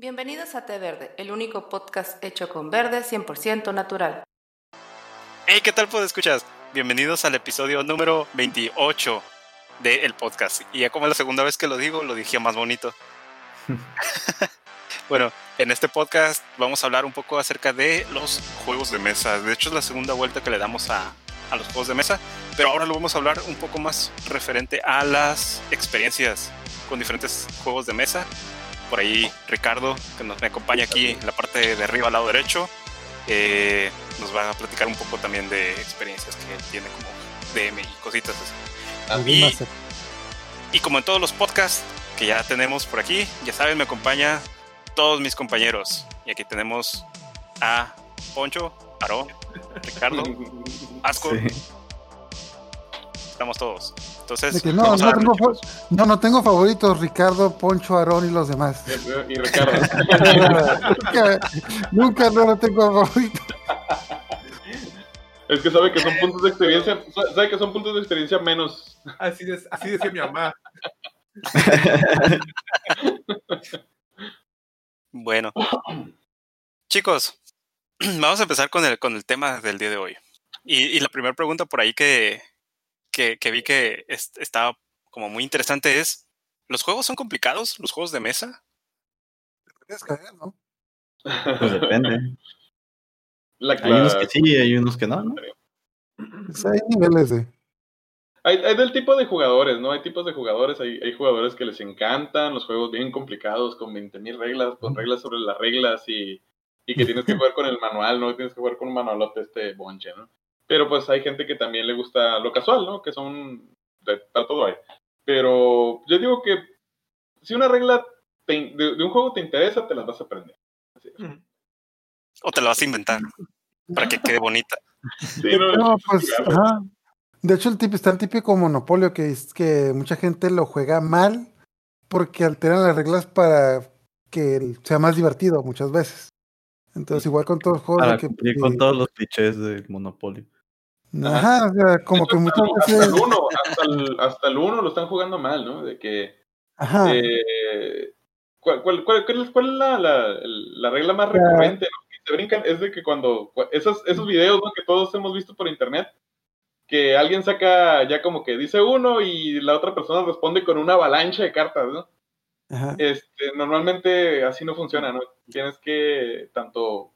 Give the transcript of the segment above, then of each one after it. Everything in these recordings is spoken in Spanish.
Bienvenidos a Té Verde, el único podcast hecho con verde 100% natural. Hey, ¿qué tal, pues escuchas? Bienvenidos al episodio número 28 del podcast. Y ya como es la segunda vez que lo digo, lo dije más bonito. bueno, en este podcast vamos a hablar un poco acerca de los juegos de mesa. De hecho, es la segunda vuelta que le damos a, a los juegos de mesa, pero ahora lo vamos a hablar un poco más referente a las experiencias con diferentes juegos de mesa. Por ahí Ricardo, que nos me acompaña aquí en la parte de arriba al lado derecho, eh, nos va a platicar un poco también de experiencias que tiene como DM y cositas así. Y, y como en todos los podcasts que ya tenemos por aquí, ya saben, me acompaña todos mis compañeros. Y aquí tenemos a Poncho, Aarón, Ricardo, Asco. Estamos todos. Entonces, no, no, tengo, no, no tengo favoritos, Ricardo, Poncho, Aarón y los demás. Y Ricardo. nunca, nunca no lo tengo favorito. Es que sabe que son puntos de experiencia, sabe que son puntos de experiencia menos. Así, de- así decía mi mamá. Bueno, chicos, vamos a empezar con el, con el tema del día de hoy. Y, y la primera pregunta por ahí que, que, que vi que es- estaba como muy interesante es, ¿los juegos son complicados? ¿Los juegos de mesa? Tienes que ver, ¿no? Pues depende. La- Hay unos que sí, hay unos que no, ¿no? Pues hay niveles de. Hay, hay del tipo de jugadores, ¿no? Hay tipos de jugadores, hay, hay jugadores que les encantan los juegos bien complicados, con 20.000 reglas, con reglas sobre las reglas y, y que tienes que jugar con el manual, ¿no? Tienes que jugar con un manualote este bonche, ¿no? Pero pues hay gente que también le gusta lo casual, ¿no? Que son... Para todo hay. Pero yo digo que si una regla te- de, de un juego te interesa, te las vas a aprender. Así es. ¿O te lo vas a inventar para que quede bonita? Sí, no, No, pues, ajá. De hecho, el tipo, está el típico monopolio que es que mucha gente lo juega mal porque alteran las reglas para que sea más divertido muchas veces. Entonces, igual con todos los juegos Para que, con todos los clichés del Monopoly. Ajá, o sea, como que muchas hasta veces. el uno, hasta el, hasta el uno lo están jugando mal, ¿no? De que Ajá. Eh, ¿cuál, cuál, cuál- cuál es, cuál es la, la, la regla más recurrente ¿no? que te brincan? Es de que cuando cu- esos, esos videos ¿no? que todos hemos visto por internet, que alguien saca ya como que dice uno y la otra persona responde con una avalancha de cartas, ¿no? Ajá. Este, normalmente así no funciona, ¿no? Tienes que tanto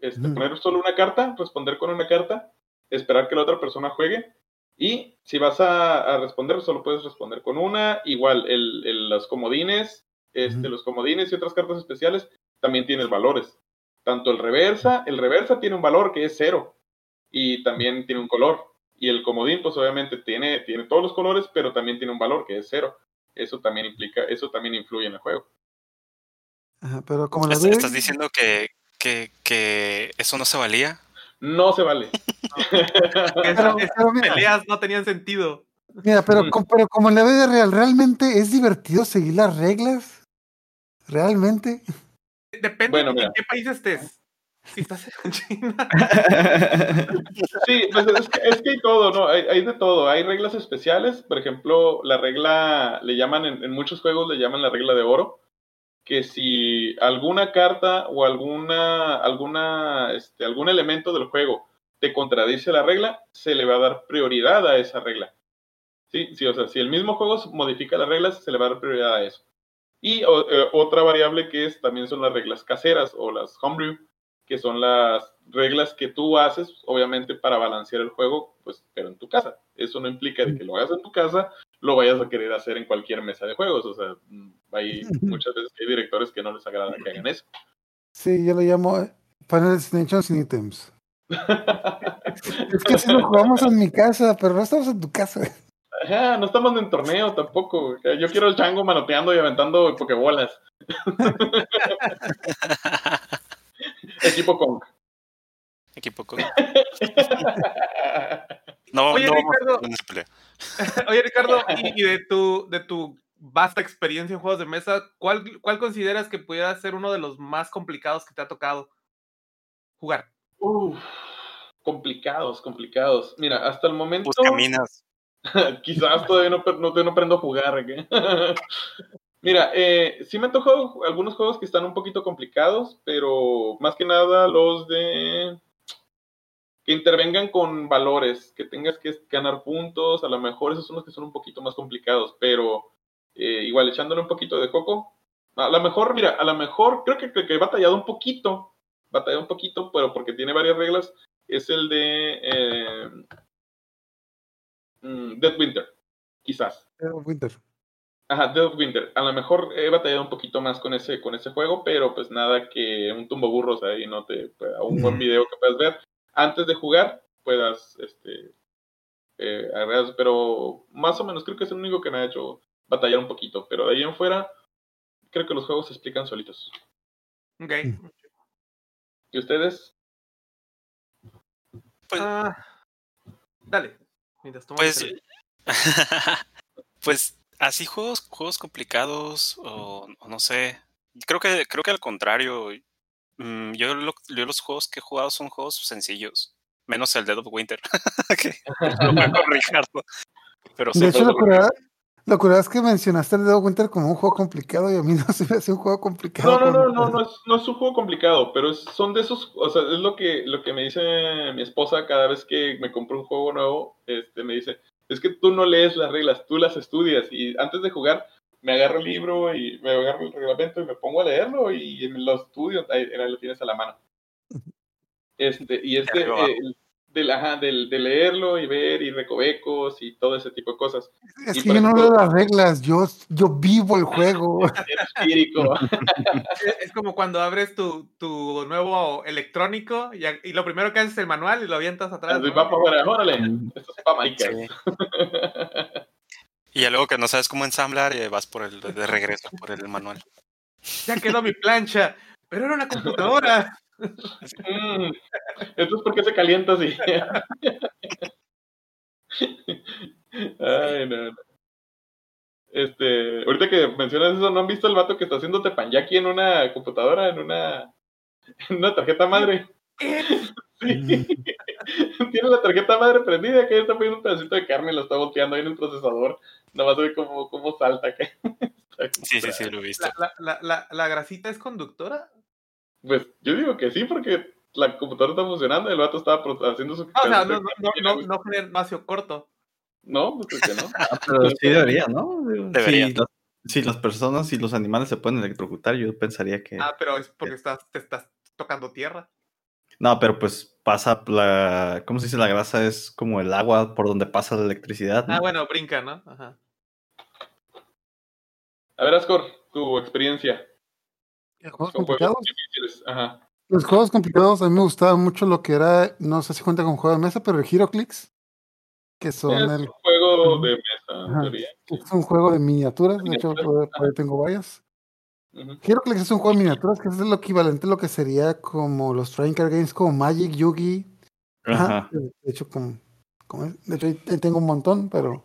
este, poner solo una carta, responder con una carta, esperar que la otra persona juegue. Y si vas a, a responder, solo puedes responder con una. Igual, el, el- los comodines, este, los comodines y otras cartas especiales también tienen valores. Tanto el reversa, el reversa tiene un valor que es cero y también tiene un color. Y el comodín, pues obviamente tiene, tiene todos los colores, pero también tiene un valor que es cero. Eso también implica, eso también influye en el juego. Ajá, pero como la ¿Est- ve, ¿Estás diciendo que, que, que eso no se valía? No se vale. Esas, peleas no tenían sentido. mira, pero, Mm. com- pero como en la vida real, ¿realmente es divertido seguir las reglas? ¿Realmente? Depende Bueno, de mira. en qué país estés. Si estás en China. Sí, pues es que, es que hay todo, ¿no? Hay, hay de todo. Hay reglas especiales, por ejemplo, la regla, le llaman, en, en muchos juegos le llaman la regla de oro, que si alguna carta o alguna, alguna, este, algún elemento del juego te contradice la regla, se le va a dar prioridad a esa regla. Sí, sí, o sea, si el mismo juego modifica las reglas, se le va a dar prioridad a eso. Y o- eh, otra variable que es también son las reglas caseras o las homebrew, que son las reglas que tú haces, obviamente, para balancear el juego, pues, pero en tu casa. Eso no implica de que lo hagas en tu casa, lo vayas a querer hacer en cualquier mesa de juegos. O sea, mm, hay muchas veces que hay directores que no les agrada que hagan eso. Sí, yo lo llamo eh, Final Destination sin ítems. Es que así lo jugamos en mi casa, pero no estamos en tu casa. Ajá, no estamos en torneo tampoco. Yo quiero el chango manoteando y aventando pokebolas. Equipo Kong. Equipo con... No, Oye, no Ricardo. pelea. Oye, Ricardo, y, de tu, de tu vasta experiencia en juegos de mesa, ¿cuál, ¿cuál consideras que pudiera ser uno de los más complicados que te ha tocado jugar? Uf, complicados, complicados. Mira, hasta el momento. Buscaminas. Quizás todavía no, no, no aprendo a jugar. ¿qué? Mira, eh, sí me han tocado algunos juegos que están un poquito complicados, pero más que nada los de que intervengan con valores, que tengas que ganar puntos, a lo mejor esos son los que son un poquito más complicados, pero eh, igual echándole un poquito de coco. A lo mejor, mira, a lo mejor creo que, que, he batallado un poquito, batallado un poquito, pero porque tiene varias reglas, es el de eh, mm, Dead Winter, quizás. Dead Winter. Ajá, Dead Winter. A lo mejor he batallado un poquito más con ese, con ese juego, pero pues nada que un tumbo burros ahí no te. A un buen video que puedas ver antes de jugar puedas este eh, pero más o menos creo que es el único que me ha hecho batallar un poquito, pero de ahí en fuera creo que los juegos se explican solitos. Ok. ¿Y ustedes? Pues, ah, dale. Pues, pues así juegos, juegos complicados o, no sé. Creo que creo que al contrario, Mm, yo, los juegos que he jugado son juegos sencillos, menos el Dead of Winter. que Pero de hecho, lo curioso, lo curioso es que mencionaste el Dead of Winter como un juego complicado y a mí no se me hace un juego complicado. No, no, no, no, no, es, no es un juego complicado, pero son de esos, o sea, es lo que, lo que me dice mi esposa cada vez que me compro un juego nuevo, este, me dice, es que tú no lees las reglas, tú las estudias y antes de jugar me agarro el libro y me agarro el reglamento y me pongo a leerlo y lo estudio, en lo tienes a la mano. Este, y este, eh, del, ajá, del, de leerlo y ver y recovecos y todo ese tipo de cosas. Es que yo no leo las reglas, yo, yo vivo el juego. es como cuando abres tu, tu nuevo electrónico y, y, lo primero que haces es el manual y lo avientas atrás. ¿no? Va para órale, esto es para maricas. Y luego que no sabes cómo ensamblar y vas por el de regreso por el manual. Ya quedó mi plancha, pero era una computadora. Mm, entonces, ¿por qué se calienta así? Ay, no, Este, ahorita que mencionas eso, ¿no han visto el vato que está haciendo tepanyaki en una computadora, en una, en una tarjeta madre? Sí. Tiene la tarjeta madre prendida, que está poniendo un pedacito de carne y lo está volteando ahí en el procesador. Nada más ve cómo, cómo salta. Que sí, sí, sí, lo he visto. ¿La, la, la, ¿La, grasita es conductora? Pues yo digo que sí, porque la computadora está funcionando y el vato estaba haciendo su. o sea, no, no, no, no, genera espacio corto. No, pues que no. Ah, pero sí debería, ¿no? Debería. Las, si las personas y los animales se pueden electrocutar, yo pensaría que. Ah, pero es porque estás, te estás tocando tierra. No, pero pues pasa la. ¿Cómo se dice? La grasa es como el agua por donde pasa la electricidad. Ah, bueno, brinca, ¿no? Ajá. A ver, Ascor, tu experiencia. ¿Juegos complicados? Ajá. Los juegos complicados, a mí me gustaba mucho lo que era, no sé si cuenta con juego de mesa, pero el HeroClix, que son es el... un juego de mesa, Es un juego de miniaturas, de hecho, por ahí tengo varias. HeroClix es un juego de miniaturas que es lo equivalente a lo que sería como los Trading Card Games como Magic, Yugi. Ajá. De hecho, como, de hecho, ahí tengo un montón, pero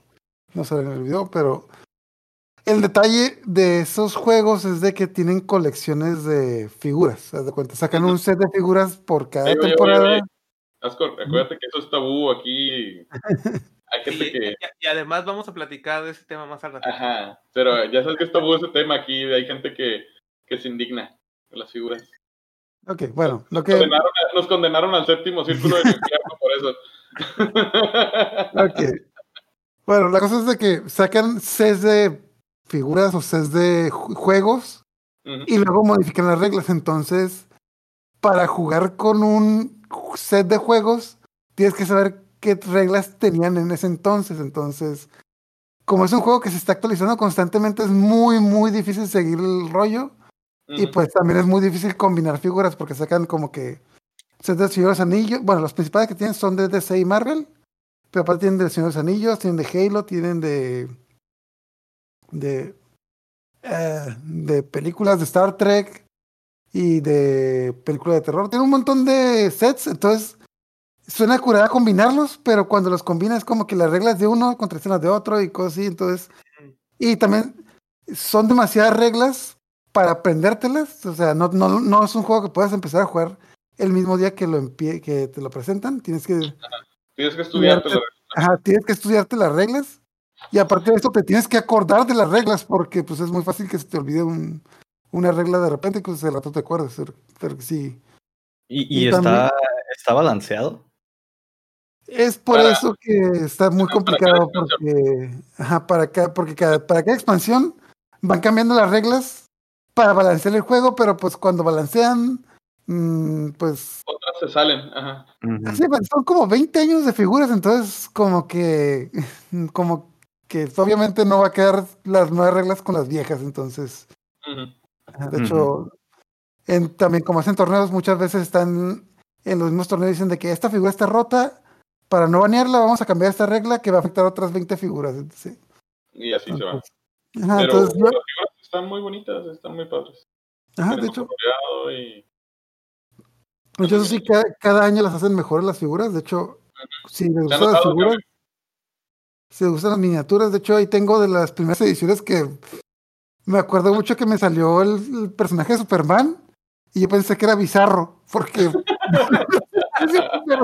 no se me olvidó, pero el detalle de esos juegos es de que tienen colecciones de figuras. ¿Te de cuenta? Sacan un set de figuras por cada temporada. Ascor, acuérdate que eso es tabú aquí. Hay gente que... y, además vamos a platicar de ese tema más al rato. Ajá, pero ya sabes que es tabú ese tema aquí. Hay gente que, que se indigna de las figuras. Ok, bueno, lo que... Nos condenaron, al séptimo círculo de infierno por eso. ok. Bueno, la cosa es de que sacan sets de figuras o sets de juegos y luego modifican las reglas. Entonces, para jugar con un set de juegos, tienes que saber qué reglas tenían en ese entonces. Entonces, como es un juego que se está actualizando constantemente, es muy, muy difícil seguir el rollo. Y pues también es muy difícil combinar figuras porque sacan como que sets de Señores Anillos. Bueno, los principales que tienen son de DC y Marvel. Pero aparte tienen de Señores Anillos, tienen de Halo, tienen de de, eh, de películas de Star Trek y de películas de terror. Tiene un montón de sets, entonces suena curada combinarlos, pero cuando los combinas es como que las reglas de uno contrastan las de otro y cosas así, entonces... Y también son demasiadas reglas para aprendértelas, o sea, no, no, no es un juego que puedas empezar a jugar el mismo día que, lo que te lo presentan, tienes que... Tienes que estudiarte, Ajá, tienes que estudiarte las reglas Y aparte de esto, te tienes que acordar de las reglas porque pues es muy fácil que se te olvide un, una regla de repente, que el rato te acuerdas. Pero, pero sí. ¿Y, y, Y está, también- está balanceado? Es por Para- eso que está muy para complicado cada porque, ajá, para cada, porque cada, para cada expansión van cambiando las reglas para balancear el juego, pero pues cuando balancean, mm, pues Otras se salen, ajá. Sí, pues, son como 20 años de figuras, entonces como que, como que obviamente no va a quedar las nuevas reglas con las viejas, entonces, de hecho, en, también como hacen torneos, muchas veces están en los mismos torneos dicen de que esta figura está rota, para no banearla vamos a cambiar esta regla que va a afectar a otras 20 figuras. Sí. Y así se va. Ajá, Pero entonces, las figuras están muy bonitas, están muy padres. ajá, de hecho, y pues eso sí, cada, cada año las hacen mejores las figuras. De hecho, si les ¿Se gustan las figuras, cambio? si les gustan las miniaturas, de hecho ahí tengo de las primeras ediciones que me acuerdo mucho que me salió el, el personaje de Superman y yo pensé que era bizarro, porque... Pero-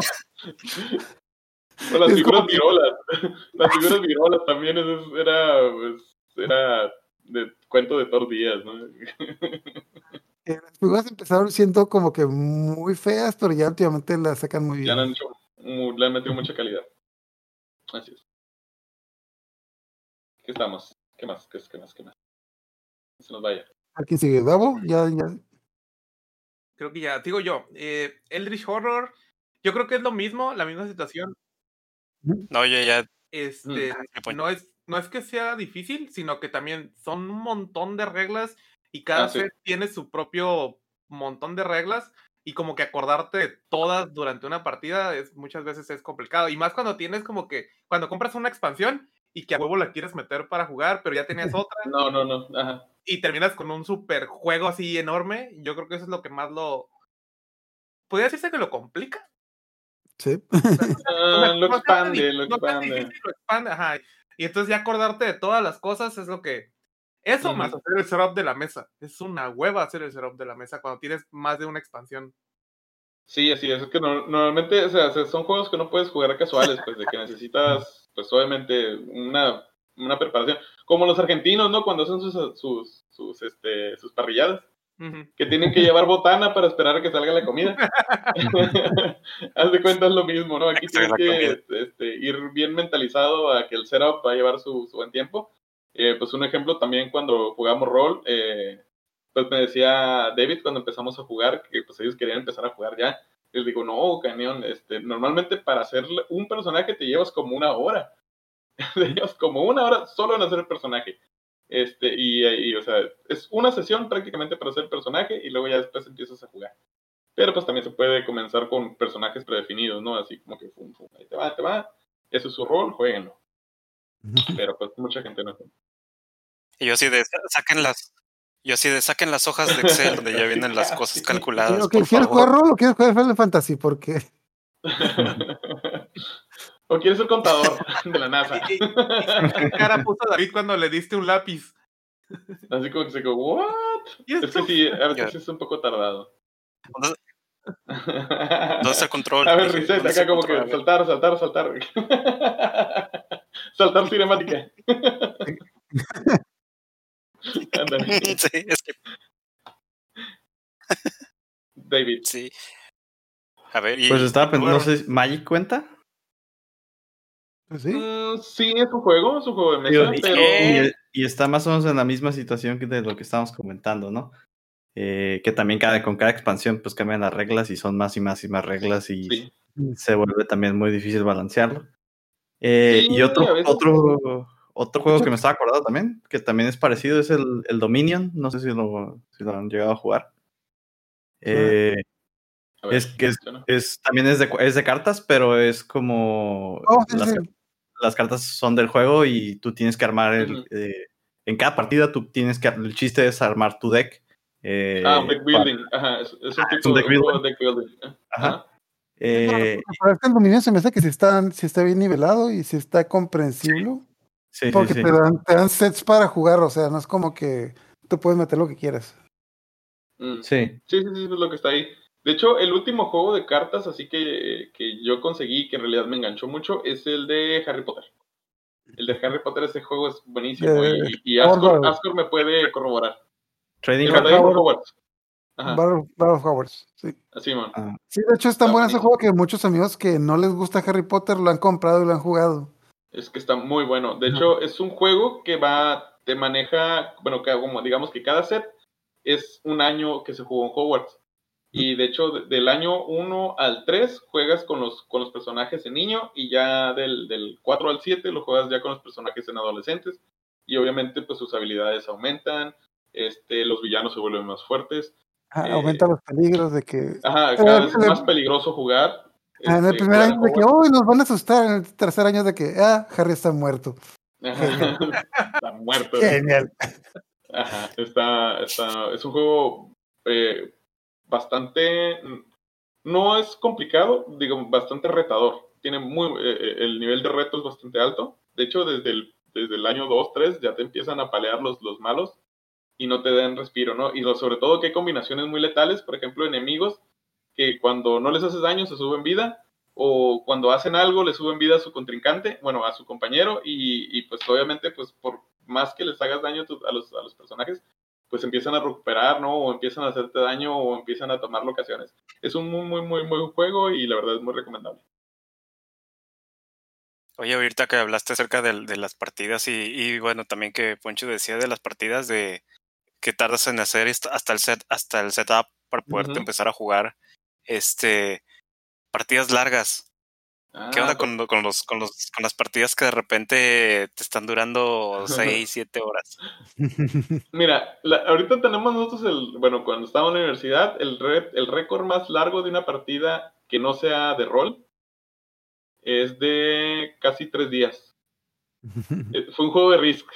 Con las Es figuras como virolas. Las figuras virolas también eso es- era, pues, era de cuento de todos días, ¿no? que las figuras empezaron siendo como que muy feas, pero ya últimamente las sacan muy Ya bien. le han, hecho, le han metido mucha calidad. Así es. ¿Qué estamos? ¿Qué más? ¿Qué, qué más? ¿Qué más? Que se nos vaya. ¿A quién sigue? ¿Davo? Ya, ya. Creo que ya, digo yo, eh, Eldritch Horror, yo creo que es lo mismo, la misma situación. No, yo ya. Este, Mm, no es, no es que sea difícil, sino que también son un montón de reglas y cada Ah, sí. set tiene su propio montón de reglas y como que acordarte de todas durante una partida es muchas veces es complicado y más cuando tienes como que cuando compras una expansión y que a huevo la quieres meter para jugar, pero ya tenías otra No, no, no. Ajá. y terminas con un super juego así enorme, yo creo que eso es lo que más lo podría decirse que lo complica. Sí. Ah, lo expande, lo expande. lo expande, ajá. Y entonces ya acordarte de todas las cosas es lo que... Eso más hacer el setup de la mesa. Es una hueva hacer el setup de la mesa cuando tienes más de una expansión. Sí, así es. Es que no- normalmente, o sea, se- son juegos que no puedes jugar casuales, pues, de que necesitas, pues, obviamente, una, una preparación. Como los argentinos, ¿no? Cuando hacen sus, sus, sus, este, sus parrilladas, Que tienen que llevar botana para esperar a que salga la comida. Haz de cuenta es lo mismo, ¿no? Aquí tienes que este, ir bien mentalizado a que el setup va a llevar su, su buen tiempo. Eh, pues un ejemplo también cuando jugamos rol, eh, pues me decía David cuando empezamos a jugar, que pues ellos querían empezar a jugar ya. Les digo, no, cañón, este, normalmente para hacer un personaje te llevas como una hora. te llevas como una hora solo en hacer el personaje. Este, y, y, o sea, es una sesión prácticamente para hacer personaje y luego ya después empiezas a jugar. Pero pues también se puede comenzar con personajes predefinidos, ¿no? Así como que, fum, fum, ahí te va, te va. Ese es su rol, jueguenlo. Pero pues mucha gente no. Y yo así de. Saquen las. Yo así de saquen las hojas de Excel donde ya vienen las cosas calculadas. Por ¿Quieres favor. jugar rol o quieres jugar Final Fantasy? Porque o quieres ser contador de la NASA. ¿Y- y- y qué cara puso David cuando le diste un lápiz? Así como que se digo, ¿what? ¿Y Es que sí, a veces es un poco tardado. ¿Dónde, dónde está el control? A ver, reset, ¿dónde está acá como que control? saltar, saltar, saltar. saltar cinemática. Ándale. sí, es que David. sí. A ver, y. Pues estaba pensando, no sé, ¿Magic cuenta? Sí. Mm, sí, es un juego, es un juego de mesa, y, pero... y- y está más o menos en la misma situación que de lo que estábamos comentando, ¿no? Eh, que también cada, con cada expansión pues cambian las reglas y son más y más y más reglas y Sí. se vuelve también muy difícil balancearlo. Eh, Sí, y otro, otro, otro juego que me estaba acordando también, que también es parecido, es el, el Dominion. No sé si lo, si lo han llegado a jugar. Eh, A ver, es que es, es- también es de, es de cartas, pero es como Oh, sí, las, sí. Las cartas son del juego y tú tienes que armar el, eh, en cada partida tú tienes que el chiste es armar tu deck. eh, Ah, un deck para- building. Ajá, es, es un Ah, es tipo un deck building. de deck building. Ajá. Ajá. eh, Pero es que el dominio se me hace que si está, si está bien nivelado y si está comprensible. sí, sí, porque sí. Te, dan, te dan sets para jugar, o sea, no es como que tú puedes meter lo que quieras. Mm. Sí. Sí, sí, sí, es lo que está ahí. De hecho, el último juego de cartas, así que, que yo conseguí, que en realidad me enganchó mucho, es el de Harry Potter. El de Harry Potter, ese juego es buenísimo. Eh, y y Ascor, me puede corroborar. Trading Hogwarts. Battle, of Hogwarts, sí. así, man. Ah, Sí, de hecho es tan bueno ese juego que muchos amigos que no les gusta Harry Potter lo han comprado y lo han jugado. Es que está muy bueno. De hecho, es un juego que va, te maneja, bueno, que como digamos que cada set es un año que se jugó en Hogwarts. Y de hecho, de- del año 1 al 3 juegas con los, con los personajes en niño y ya del, del 4 al 7 lo juegas ya con los personajes en adolescentes. Y obviamente, pues sus habilidades aumentan, este, los villanos se vuelven más fuertes. Ah, Eh, aumenta los peligros de que... Ajá, cada Eh, vez es más peligroso jugar. En el este, primer año de que, uy, nos van a asustar. En el tercer año de que, ah, Harry está muerto. Ajá. Está muerto. Genial. Ajá, está, está, es un juego eh, bastante, no es complicado, digo, bastante retador. Tiene muy, eh, eh, el nivel de reto es bastante alto. De hecho, desde el, desde el año 2, 3 ya te empiezan a palear los, los malos y no te dan respiro, ¿no? Y sobre todo que hay combinaciones muy letales, por ejemplo, enemigos que cuando no les haces daño se suben vida o cuando hacen algo le suben vida a su contrincante, bueno, a su compañero y, y, pues obviamente pues por más que les hagas daño a los, a los personajes, pues empiezan a recuperar, ¿no? O empiezan a hacerte daño o empiezan a tomar locaciones. Es un muy, muy, muy, muy buen juego y la verdad es muy recomendable. Oye, ahorita que hablaste acerca de, las partidas y, y bueno, también que Poncho decía de las partidas de que tardas en hacer hasta el set, hasta el setup para poderte Ujú. empezar a jugar este partidas largas. ¿Qué Ah, onda con, con los, con los, con las partidas que de repente te están durando 6, 7 horas? Mira, la- ahorita tenemos nosotros el, bueno, cuando estábamos en la universidad, el, re- el récord más largo de una partida que no sea de rol es de casi tres días. Eh, Fue un juego de Risk.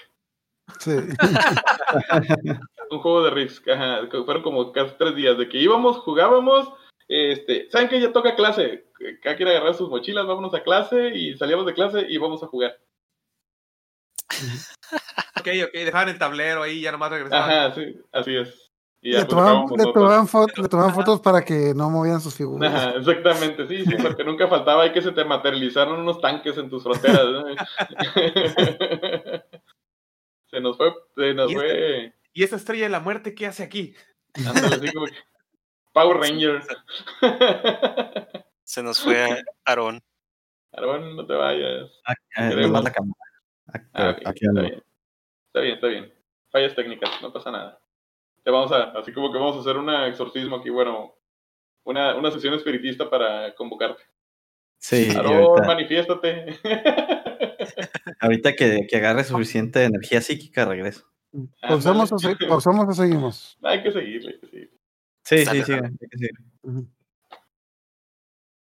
Sí. Un juego de Risk, ajá. Fueron como casi tres días de que íbamos, jugábamos. Este, ¿saben que ya toca clase? Cada quien agarrar sus mochilas, vámonos a clase y salíamos de clase y vamos a jugar. Ok, ok, dejaban el tablero ahí y ya nomás regresaban. Ajá, sí, así es. Y ya Le pues tomaban, acabamos le, nosotros. tomaban fo- le tomaban fotos para que no movieran sus figuras. Ajá, exactamente, sí, sí, porque nunca faltaba ahí que se te materializaron unos tanques en tus fronteras. ¿no? se nos fue, se nos Y este- fue, ¿Y esa estrella de la muerte qué hace aquí? ándale, así como que, Power Ranger. Se nos fue Aarón. Aarón, no te vayas. ah, eh, la cámara. Ah, Ah, aquí está ando. bien. Está bien, está bien. Fallas técnicas, no pasa nada. Te vamos a, así como que vamos a hacer un exorcismo aquí, bueno, una, una sesión espiritista para convocarte. Sí, Aarón, ahorita, manifiéstate. ahorita que, que agarre suficiente energía psíquica, regreso. Pausamos o, se- pausamos o seguimos. Hay que seguirle, hay que seguirle. Sí, sí, sí.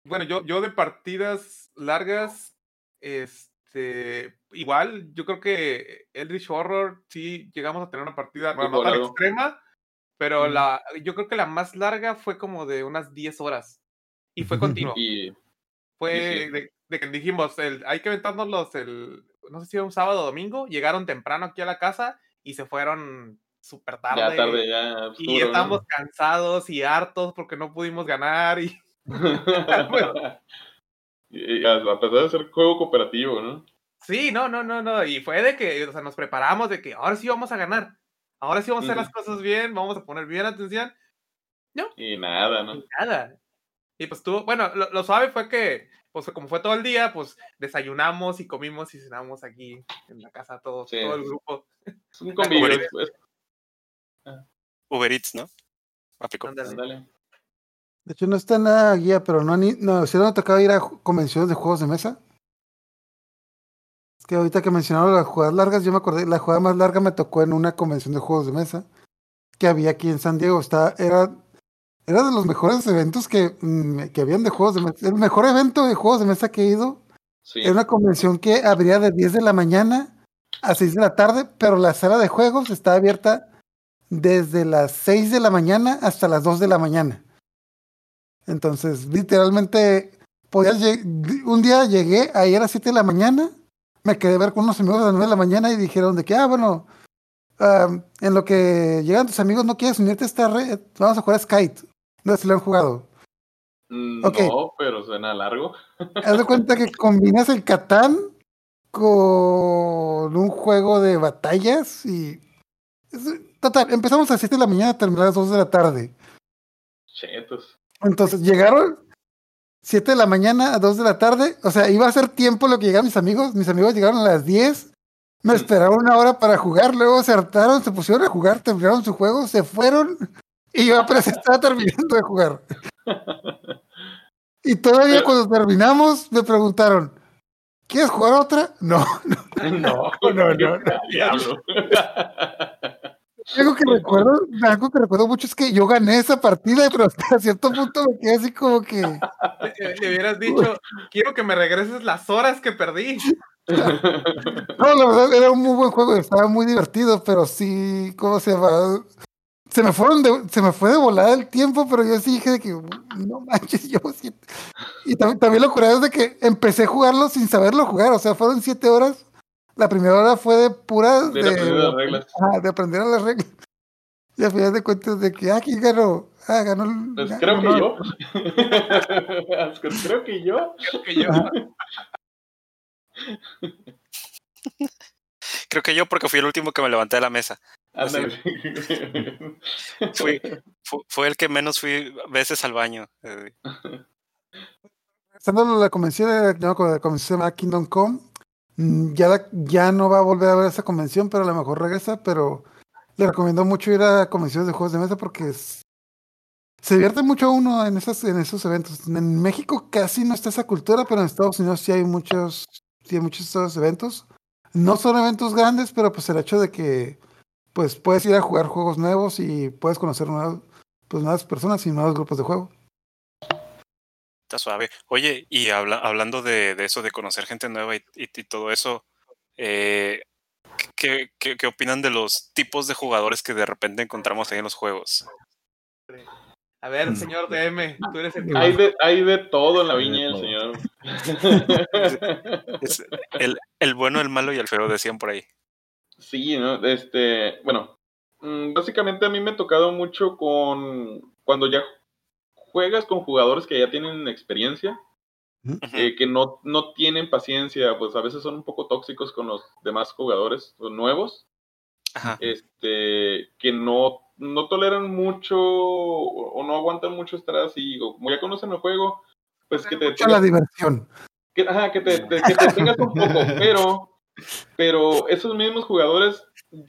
Bueno, yo, yo de partidas largas, este, igual, yo creo que Eldritch Horror sí llegamos a tener una partida, bueno, no tan largo. extrema, pero la, yo creo que la más larga fue como de unas 10 horas. Y fue continuo. Y Fue sí. de, de que dijimos, el, hay que aventárnoslos el, no sé si era un sábado o domingo, llegaron temprano aquí a la casa y se fueron súper tarde. ya tarde, ya y ¿no? estábamos cansados y hartos porque no pudimos ganar y a pesar de ser juego cooperativo, ¿no? Sí, no, no, no, no. Y fue de que, o sea, nos preparamos de que ahora sí vamos a ganar. Ahora sí vamos a hacer las cosas bien, vamos a poner bien atención. Y nada, ¿no? Y nada. Y pues tú, bueno, lo, lo suave fue que, pues como fue todo el día, pues desayunamos y comimos y cenamos aquí en la casa todos, Sí. todo el grupo. Es un convivio. Es- es- Uber Eats, ¿no? Aplicó. De hecho, no está en la guía, pero no, ni, no, si no tocaba ir a convenciones de juegos de mesa. Es que ahorita que mencionaron las jugadas largas, yo me acordé, la jugada más larga me tocó en una convención de juegos de mesa que había aquí en San Diego. Está, era, era de los mejores eventos que, mm, que habían de juegos de mesa. El mejor evento de juegos de mesa que he ido Sí. era una convención que abría de 10 de la mañana a 6 de la tarde, pero la sala de juegos estaba abierta desde las 6 de la mañana hasta las 2 de la mañana. Entonces, literalmente, podías un día llegué ahí a las 7 de la mañana, me quedé a ver con unos amigos a las 9 de la mañana y dijeron de que, ah, bueno, en lo que llegan tus amigos, ¿no quieres unirte a esta red? Vamos a jugar Skype. No sé si lo han jugado. Mm. No, pero suena largo. Haz de cuenta que combinas el Catán con un juego de batallas y... Total, empezamos a las 7 de la mañana, terminamos a las 2 de la tarde. Chetos. Entonces llegaron 7 de la mañana a 2 de la tarde. O sea, iba a ser tiempo lo que llegaron mis amigos. Mis amigos llegaron a las 10. Me esperaron una hora para jugar. Luego se hartaron, se pusieron a jugar, terminaron su juego, se fueron. Y yo apenas estaba terminando de jugar. Y todavía cuando terminamos me preguntaron, ¿quieres jugar otra? No, no. No, no, no, no. Diablo. Algo que recuerdo, algo que recuerdo mucho es que yo gané esa partida, pero hasta cierto punto me quedé así como que. Le, le hubieras dicho, quiero que me regreses las horas que perdí. No, la verdad era un muy buen juego, estaba muy divertido, pero sí, ¿cómo se llama? Se me fueron de, se me fue de volada el tiempo, pero yo sí dije de que no manches, yo sí. Y también, también lo curioso es de que empecé a jugarlo sin saberlo jugar, o sea, fueron siete horas. La primera hora fue de pura De aprender las reglas. Ajá, de aprender a las reglas. Y al final de cuentas de que, ah, ¿quién ganó? Ah, ganó el. Pues ganó- creo que yo. Creo que yo. Creo que yo. Creo que yo porque fui el último que me levanté de la mesa. Fui, fu- fue, el que menos fui veces al baño. Eh, Estando en la convención, eh, no, la convención llama Kingdom Come, ya, la- ya no va a volver a ver esa convención, pero a lo mejor regresa, pero le recomiendo mucho ir a convenciones de juegos de mesa porque se divierte mucho uno en, esas, en esos eventos. En México casi no está esa cultura, pero en Estados Unidos sí hay muchos, sí hay muchos esos eventos. No son eventos grandes, pero pues el hecho de que pues puedes ir a jugar juegos nuevos y puedes conocer nuevas, pues, nuevas personas y nuevos grupos de juego. Está suave. Oye, y habla- hablando de, de eso, de conocer gente nueva y, y- y todo eso, eh, ¿qué, qué, qué opinan de los tipos de jugadores que de repente encontramos ahí en los juegos? A ver, Mm. señor DM, tú eres el que Hay de, hay de todo en la viña del señor. Es el, el bueno, el malo y el feo, decían por ahí. Sí, ¿no? Este, bueno, mm, básicamente a mí me ha tocado mucho con cuando ya juegas con jugadores que ya tienen experiencia, eh, que no, no tienen paciencia, pues a veces son un poco tóxicos con los demás jugadores o nuevos, Ajá. este, que no, no toleran mucho o, o no aguantan mucho estar así, o como ya conocen el juego, pues que te Mucha la diversión. que, ajá, que te, te- que te tengas un poco, pero, pero esos mismos jugadores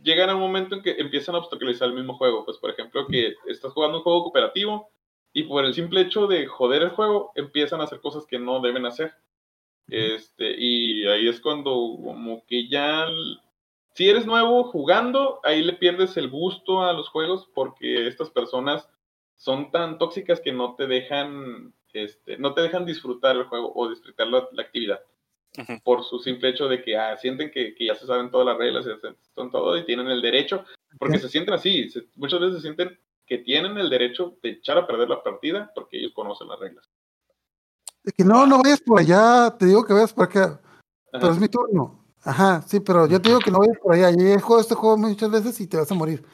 llegan a un momento en que empiezan a obstaculizar el mismo juego. Pues, por ejemplo, que estás jugando un juego cooperativo y por el simple hecho de joder el juego, empiezan a hacer cosas que no deben hacer. Este, y ahí es cuando como que ya, si eres nuevo jugando, ahí le pierdes el gusto a los juegos porque estas personas son tan tóxicas que no te dejan, este, no te dejan disfrutar el juego o disfrutar la, la actividad. Por su simple hecho de que ah, sienten que, que ya se saben todas las reglas, se- todo y tienen el derecho, porque se sienten así, se- muchas veces se sienten que tienen el derecho de echar a perder la partida porque ellos conocen las reglas. De que no, no vayas por allá, te digo que vayas por acá, pero es mi turno. Ajá, sí, pero yo te digo que no vayas por allá. Yo he jugado este juego muchas veces y te vas a morir.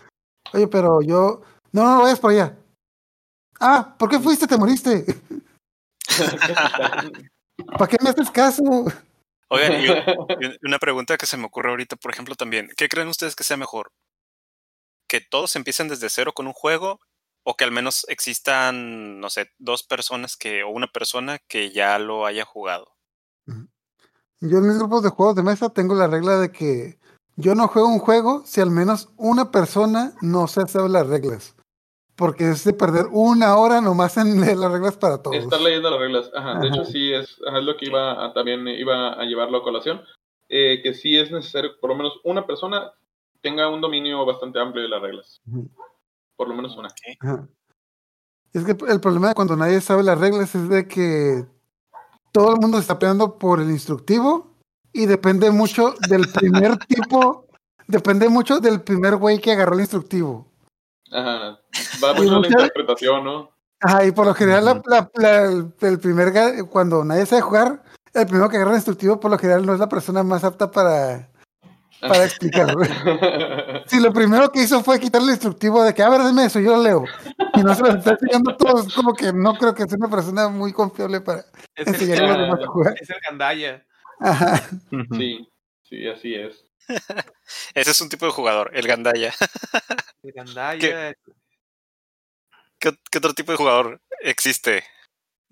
Oye, pero yo. No, no, no vayas por allá. Ah, ¿por qué fuiste? Te moriste. ¿Para qué me haces caso? Oigan, y una pregunta que se me ocurre ahorita, por ejemplo, también. ¿Qué creen ustedes que sea mejor? ¿Que todos empiecen desde cero con un juego? ¿O que al menos existan, no sé, dos personas que, o una persona que ya lo haya jugado? Yo en mis grupos de juegos de mesa tengo la regla de que yo no juego un juego si al menos una persona no se sabe las reglas. Porque es de perder una hora nomás en leer las reglas para todos. Estar leyendo las reglas. Ajá. De hecho, sí es, ajá, es lo que iba a, también iba a llevarlo a colación. eh, que sí es necesario, por lo menos una persona tenga un dominio bastante amplio de las reglas. Por lo menos una. Ajá. Es que el problema de cuando nadie sabe las reglas es de que todo el mundo se está peleando por el instructivo y depende mucho del primer tipo, depende mucho del primer güey que agarró el instructivo. Ajá. Va mucho la interpretación, ¿no? Ajá, y por lo general la- Ujú. la- la- el, el primer, cuando nadie sabe jugar, el primero que agarra el instructivo por lo general no es la persona más apta para, para explicar. Si lo primero que hizo fue quitarle el instructivo de que, a ver, dime eso, yo lo leo. Y no se lo está enseñando a todos, como que no creo que sea una persona muy confiable para Es el, enseñarle a los demás a jugar. es el gandaya. Ajá. Sí. Sí, así es. Ese es un tipo de jugador, el Gandaya. El Gandaya. ¿Qué, qué otro tipo de jugador existe?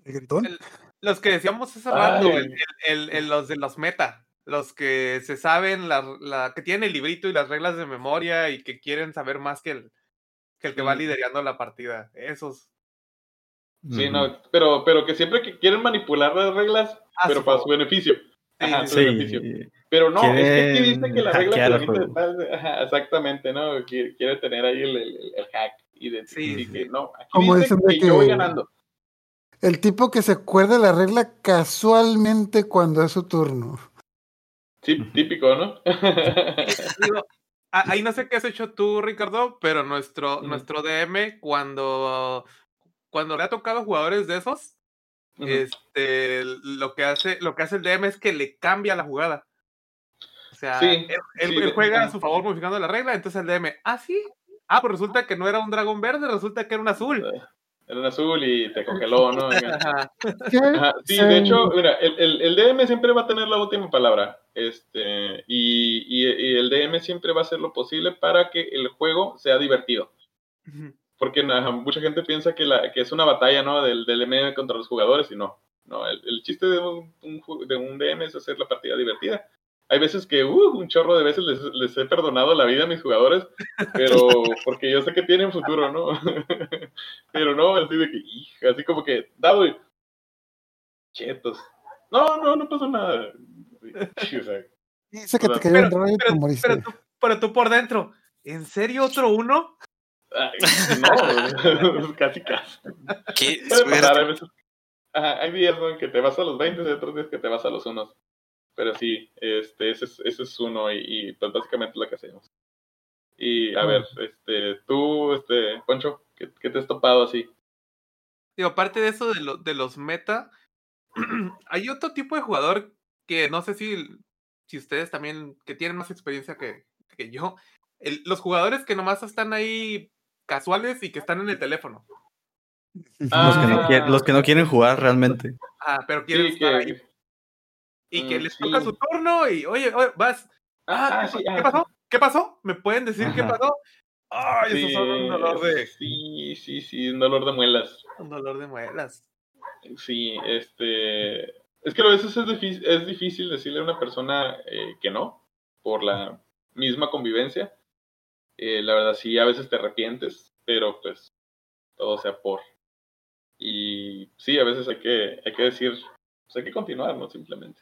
¿El gritón? El- los que decíamos hace rato, el- el- el- los de los meta, los que se saben, la, la- que tienen el librito y las reglas de memoria y que quieren saber más que el que, el que va liderando la partida. Esos. Sí, no, pero, pero que siempre que quieren manipular las reglas, A pero su para su beneficio. Ajá, su Sí, beneficio. Pero no, es que dice que la regla permite ajá, exactamente, ¿no? Quiere, quiere tener ahí el, el- el hack y de Sí, y sí. que no, aquí Como dice que, yo voy ganando. El tipo que se acuerda de la regla casualmente cuando es su turno. Sí, típico, ¿no? Digo, ahí no sé qué has hecho tú, Ricardo, pero nuestro, nuestro DM, cuando, cuando le ha tocado jugadores de esos, este, lo que hace, lo que hace el DM es que le cambia la jugada. O sea, Sí, él, él- sí, él de- juega a su favor modificando la regla, entonces el DM, ah, sí. Ah, pues resulta que no era un dragón verde, resulta que era un azul. Era un azul y te congeló, ¿no? Ajá. ¿Qué? Ajá, sí, de hecho, mira, el, el, el DM siempre va a tener la última palabra. Este, y, y, y el DM siempre va a hacer lo posible para que el juego sea divertido. Porque mucha gente piensa que, la, que es una batalla, ¿no? Del, del DM contra los jugadores y no. No, el, el chiste de un, un de un DM es hacer la partida divertida. Hay veces que, uh, un chorro de veces les, les he perdonado la vida a mis jugadores, pero porque yo sé que tienen futuro, ¿no? pero no, así de que, hija, así como que, dado y chetos. No, no, no pasó nada. Sí, o sea, Dice que te Pero- rayo y te pero, moriste. pero tú, pero tú por dentro, ¿en serio otro uno? ay, no, casi casi. ¿Qué? Pasar, hay Suerte. veces. Ajá, hay días ¿no? en que te vas a los 20 y otros días que te vas a los unos. Pero sí, este, ese es, ese es uno y, y, pues básicamente lo que hacemos. Y a ver, este, tú, este, Poncho, ¿qué, qué te has topado así? Digo, aparte de eso de, lo- de los meta, hay otro tipo de jugador que no sé si, si ustedes también, que tienen más experiencia que, que yo, el- los jugadores que nomás están ahí casuales y que están en el teléfono, Los, que no Ah. quieren, los que no quieren jugar realmente. ah, pero quieren Sí, estar ahí. Y que mm, les toca su turno y, oye, oye, vas, ah, Ah, ¿qué, ah, ¿qué pasó? ¿Qué pasó? ¿Me pueden decir qué pasó? Ay, eso son un dolor de, sí, sí, sí, un dolor de muelas. un dolor de muelas. Sí, este. Es que a veces es difícil, es difícil decirle a una persona eh, que no, por la misma convivencia. Eh, la verdad, sí, a veces te arrepientes, pero pues todo sea por. Y sí, a veces hay que, hay que decir, pues hay que continuar, ¿no? Simplemente.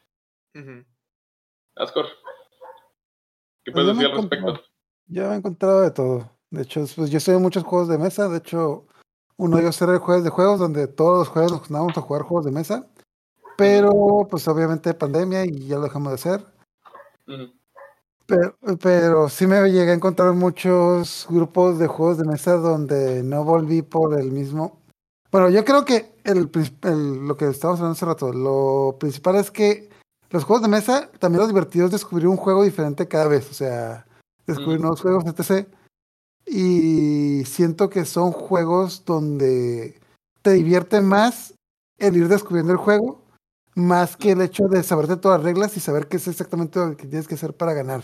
Ascor, ¿qué puedes me decir al respecto? Yo he encontrado de todo. De hecho, pues yo estoy en muchos juegos de mesa. De hecho, uno de ellos era el jueves de juegos, donde todos los jueves nos juntábamos a jugar juegos de mesa. Pero, pues obviamente pandemia y ya lo dejamos de hacer. Pero, pero sí me llegué a encontrar muchos grupos de juegos de mesa donde no volví por el mismo. Bueno, yo creo que el, el- lo que estábamos hablando hace rato, lo principal es que los juegos de mesa, también lo divertido es descubrir un juego diferente cada vez. O sea, descubrir Mm. nuevos juegos, etc. Y siento que son juegos donde te divierte más el ir descubriendo el juego, más que el hecho de saberte todas las reglas y saber qué es exactamente lo que tienes que hacer para ganar.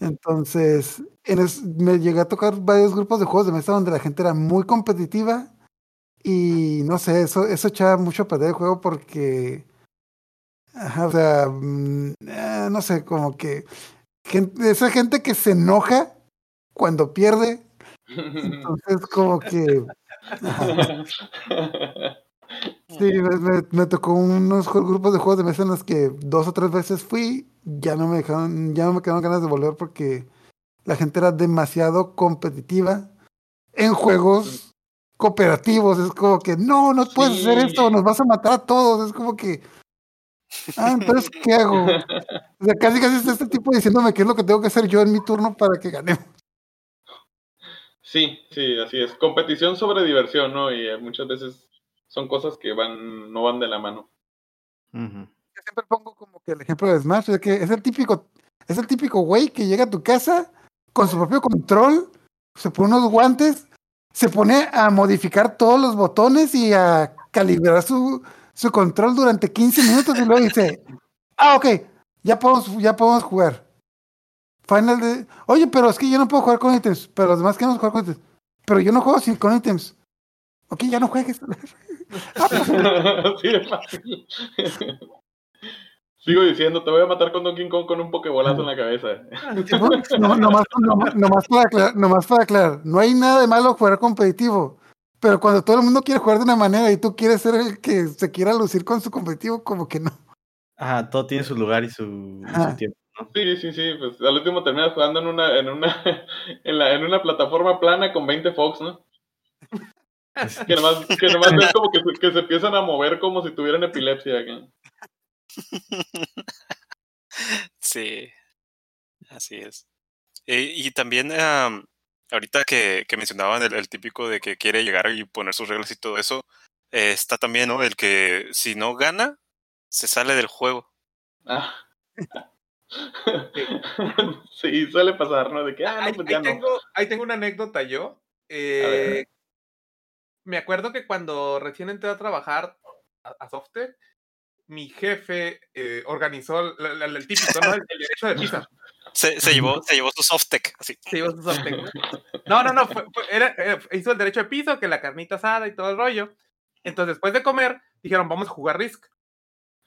Entonces, en es- me llegué a tocar varios grupos de juegos de mesa donde la gente era muy competitiva y no sé, eso, eso echaba mucho a perder el juego porque, ajá, o sea, mm, eh, no sé, como que gente- esa gente que se enoja cuando pierde, entonces como que, ajá, sí, me, me- me tocó unos grupos de juegos de mesa en los que dos o tres veces fui, ya no me dejaron, ya no me quedaron ganas de volver porque la gente era demasiado competitiva en juegos cooperativos. Es como que, no, no puedes hacer esto, nos vas a matar a todos. Es como que, ah, entonces, ¿qué hago? O sea, casi casi está este tipo diciéndome qué es lo que tengo que hacer yo en mi turno para que ganemos. Sí, sí, así es. Competición sobre diversión, ¿no? Y eh, muchas veces son cosas que van, no van de la mano. Yo siempre pongo como que el ejemplo de Smash, de que es el típico, es el típico güey que llega a tu casa con su propio control, se pone unos guantes, se pone a modificar todos los botones y a calibrar su, su control durante 15 minutos y luego dice, ah, ok, Ya podemos, ya podemos jugar. Final de. Oye, pero es que yo no puedo jugar con ítems. Pero los demás queremos jugar con ítems. Pero yo no juego sin con ítems. Ok, ya no juegues. Sigo diciendo, te voy a matar con Donkey Kong con un pokebolazo en la cabeza. no, nomás, nomás, nomás, para aclarar, nomás para aclarar, no hay nada de malo jugar competitivo. Pero cuando todo el mundo quiere jugar de una manera y tú quieres ser el que se quiera lucir con su competitivo, como que no. Ajá, todo tiene su lugar y su, y su tiempo. ¿no? Sí, sí, sí, pues al último terminas jugando en una, en una, en la, en una plataforma plana con 20 Fox, ¿no? Que nomás, que nomás ves como que, se- que se empiezan a mover como si tuvieran epilepsia. acá. Sí, así es. Eh, y también, am, ahorita que, que mencionaban el, el típico de que quiere llegar y poner sus reglas y todo eso, eh, está también, ¿no? El que si no gana, se sale del juego. Ah. Sí, suele pasar, ¿no? De que, ah, ahí, no, pues ahí ya no. tengo, ahí tengo una anécdota yo. Eh, me acuerdo que cuando recién entré a trabajar a, a Softec, mi jefe eh, organizó el típico, ¿no? El, el derecho de pizza. Se, se llevó, se llevó su softtech, así. Sí, iba a su Softec, ¿no? No, no, no, fue- fue- era- eh, hizo el derecho de piso, que la carnita asada y todo el rollo. Entonces, después de comer, dijeron, vamos a jugar Risk.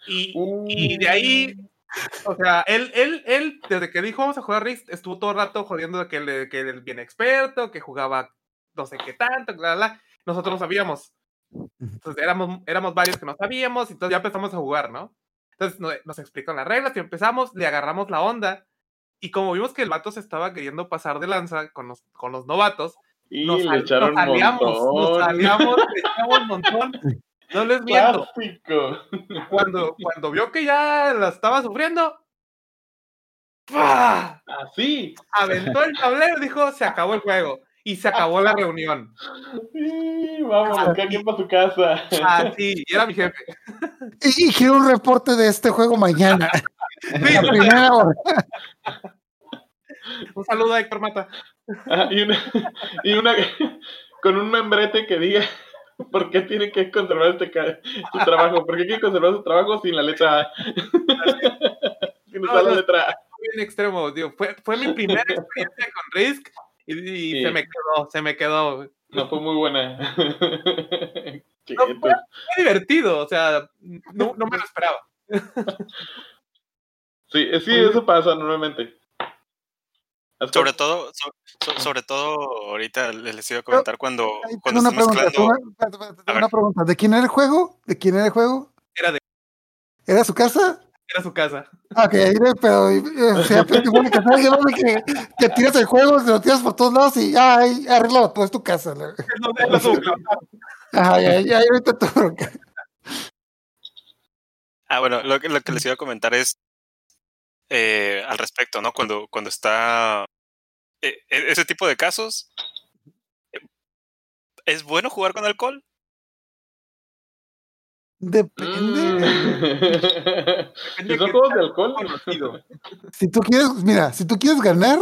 Y, y de ahí, o sea, él, él, él, desde que dijo vamos a jugar Risk, estuvo todo el rato jodiendo de que él, que él bien experto, que jugaba no sé qué tanto, bla, bla, bla. Nosotros no sabíamos. Entonces éramos, éramos varios que no sabíamos, y entonces ya empezamos a jugar, ¿no? Entonces no- nos explicó las reglas y empezamos, le agarramos la onda. Y como vimos que el vato se estaba queriendo pasar de lanza con los, con los novatos, Y nos, le echaron nos un nos aliamos, le echamos un montón. No les miento. Cuando, cuando vio que ya la estaba sufriendo, ¡pah! Así. aventó el tablero y dijo, se acabó el juego. Y se acabó la reunión. Sí, vámonos, cada quien para su casa. Así, y era mi jefe. Y, y quiero un reporte de este juego mañana. Sí, La primera hora. un saludo a Héctor Mata. Ah, y una, y una con un membrete que diga por qué tienen que conservar este su trabajo, por qué quieren conservar su trabajo sin la letra A. sin No, usar la letra A. Bien extremo, digo, fue, fue mi primera experiencia con Risk y, y Sí. se me quedó, se me quedó. No fue muy buena. No, fue, Chetos. fue divertido, o sea, no, no me lo esperaba. Sí, eh, sí, eso pasa normalmente. Sobre todo, so- so- sobre todo ahorita les iba a comentar cuando, cuando una pregunta, mezclando. una, una pregunta. ¿De quién era el juego? ¿De quién era el juego? Era de ¿Era su casa? era su casa. Ah, Ok, pero eh, o sea, pues, igual que sabes, igual que, que tiras el juego, te lo tiras por todos lados y ay, arreglado, todo es tu casa. la- Es lo-. Ajá, ya, ya, ya, ahorita tu bronca. Ah, bueno, lo que, lo que les iba a comentar es eh, al respecto, ¿no? Cuando, cuando está eh, e- ese tipo de casos, ¿es bueno jugar con alcohol? Depende. Mm. si son juegos de alcohol. Si tú quieres, mira, si tú quieres ganar,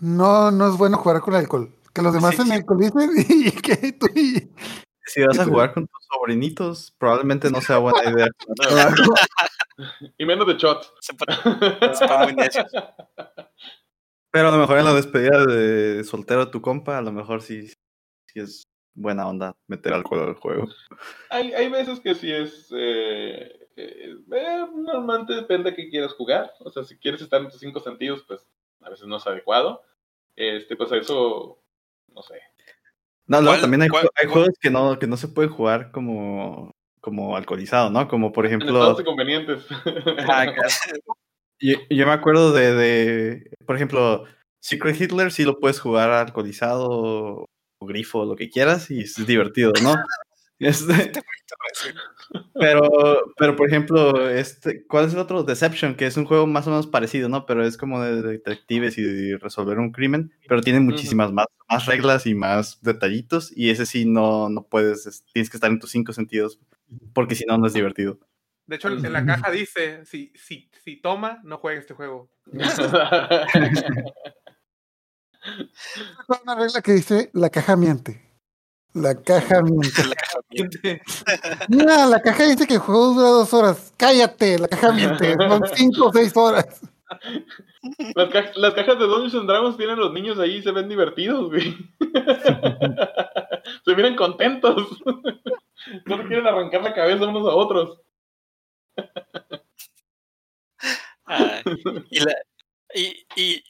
no, no es bueno jugar con alcohol. Que los demás Sí, se sí. alcoholicen y que tú y- Si vas a jugar con tus sobrinitos, probablemente no sea buena idea. y menos de shot. Se pone, se pone muy necio. Pero a lo mejor en la despedida de soltero de tu compa, a lo mejor sí, sí es buena onda meter alcohol al juego. Hay, hay veces que sí es. Eh, eh, eh, normalmente depende de qué quieras jugar. O sea, si quieres estar en tus cinco sentidos, pues a veces no es adecuado. Este, pues eso. No sé. No, no, ¿Cuál- también hay, cuál- jue- hay cuál- juegos que no, que no se pueden jugar como, como alcoholizado, ¿no? Como por ejemplo, inconvenientes. Ah, yo, yo me acuerdo de, de, por ejemplo, Secret Hitler sí lo puedes jugar alcoholizado o, o grifo, lo que quieras, y es divertido, ¿no? Este, pero, pero por ejemplo, este, ¿cuál es el otro? Deception, que es un juego más o menos parecido, ¿no? Pero es como de detectives y de resolver un crimen, pero tiene muchísimas más, más reglas y más detallitos, y ese sí no, no puedes, es- tienes que estar en tus cinco sentidos, porque si no, no es divertido. De hecho, en la caja dice, si, si, si toma, no juegue este juego. una regla que dice la caja miente. La caja miente. La caja miente. Mira, la caja dice que el juego dura dos horas. Cállate, la caja miente. Son cinco o seis horas. Las, ca- las cajas de Dungeons and Dragons tienen los niños ahí y se ven divertidos, güey. se miran contentos. no se quieren arrancar la cabeza unos a otros. Ay, y, la- y, y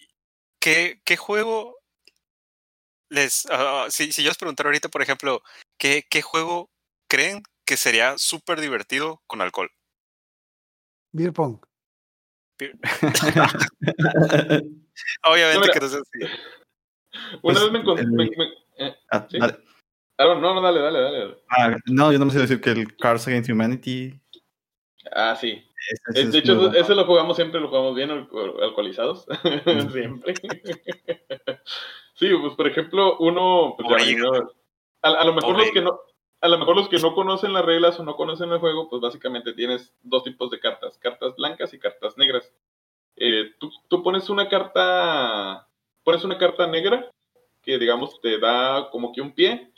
¿qué, qué juego les... ah, si, si yo os preguntara ahorita, por ejemplo, ¿qué, qué juego creen que sería súper divertido con alcohol? Beer pong. Obviamente mira. que no es así. Una Pues, vez me encontré. el- me- me- eh, Ah, ¿Sí? dale. ah, no, no, dale, dale, dale. dale. Ah, no, yo no me sé decir que el Cars Against Humanity. Ah, sí. ese- ese De es hecho, ese, bueno. lo jugamos siempre, lo jugamos bien alco- alcoholizados. siempre. sí, pues por ejemplo, uno. pues, a, a lo mejor Pobre los que no. A lo mejor los que no conocen las reglas o no conocen el juego, pues básicamente tienes dos tipos de cartas, cartas blancas y cartas negras. Eh, tú, tú pones una carta, pones una carta negra que digamos te da como que un pie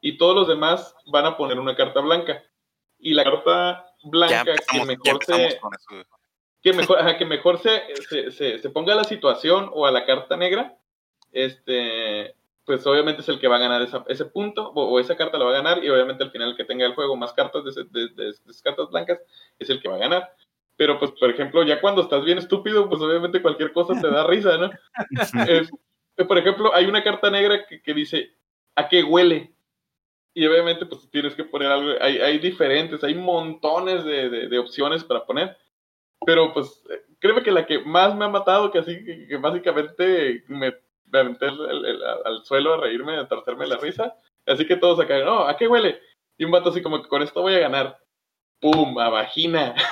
y todos los demás van a poner una carta blanca. Y la carta blanca que mejor se, que mejor, ajá, que mejor se, se, se, se ponga a la situación o a la carta negra, este, pues obviamente es el que va a ganar esa- ese punto, o, o esa carta la va a ganar, y obviamente al final el que tenga el juego más cartas de, de- de- de esas cartas blancas es el que va a ganar. Pero pues, por ejemplo, ya cuando estás bien estúpido, pues obviamente cualquier cosa te da risa, ¿no? Es- eh, por ejemplo, hay una carta negra que, que dice, ¿a qué huele? Y obviamente pues tienes que poner algo, hay, hay diferentes, hay montones de, de- de opciones para poner. Pero pues créeme que la que más me ha matado, que así, que, que básicamente me, me aventé el- al suelo a reírme, a torcerme la risa. Así que todos acá, no, ¿a qué huele? Y un vato así como que con esto voy a ganar. ¡Pum! A vagina.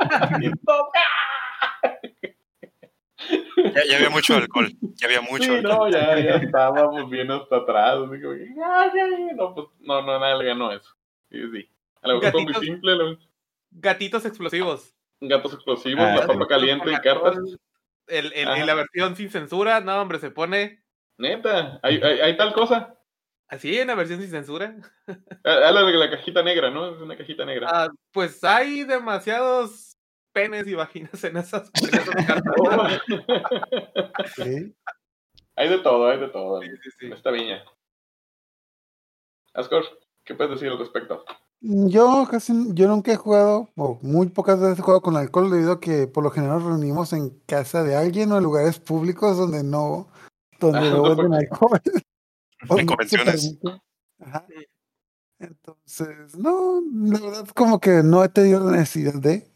Ya, ya había mucho alcohol. Ya había mucho sí, alcohol. no, ya, ya estábamos bien hasta atrás. Así como "Ah, ya, ya". No, pues, no, no, nada le ganó eso. Sí, sí. A lo mejor fue muy Gatitos. simple, lo- Gatitos explosivos. gatos explosivos, Ah, la papa caliente y cartas. El, el- en la versión sin censura, no, hombre, se pone Neta, hay, hay, hay tal cosa. así en la versión sin censura. Ah, la de la cajita negra, ¿no? Es una cajita negra. Ah, pues hay demasiados penes y vaginas en esas, en esas cartas. Sí. hay de todo, hay de todo. Sí, sí, sí. En esta viña. Ascor, ¿qué puedes decir al respecto? Yo casi, yo nunca he jugado, o muy pocas veces he jugado con alcohol debido a que por lo general nos reunimos en casa de alguien o en lugares públicos donde no, donde Ah, no no, venden alcohol. En convenciones. Ajá. Entonces, no, la verdad como que no he tenido la necesidad de.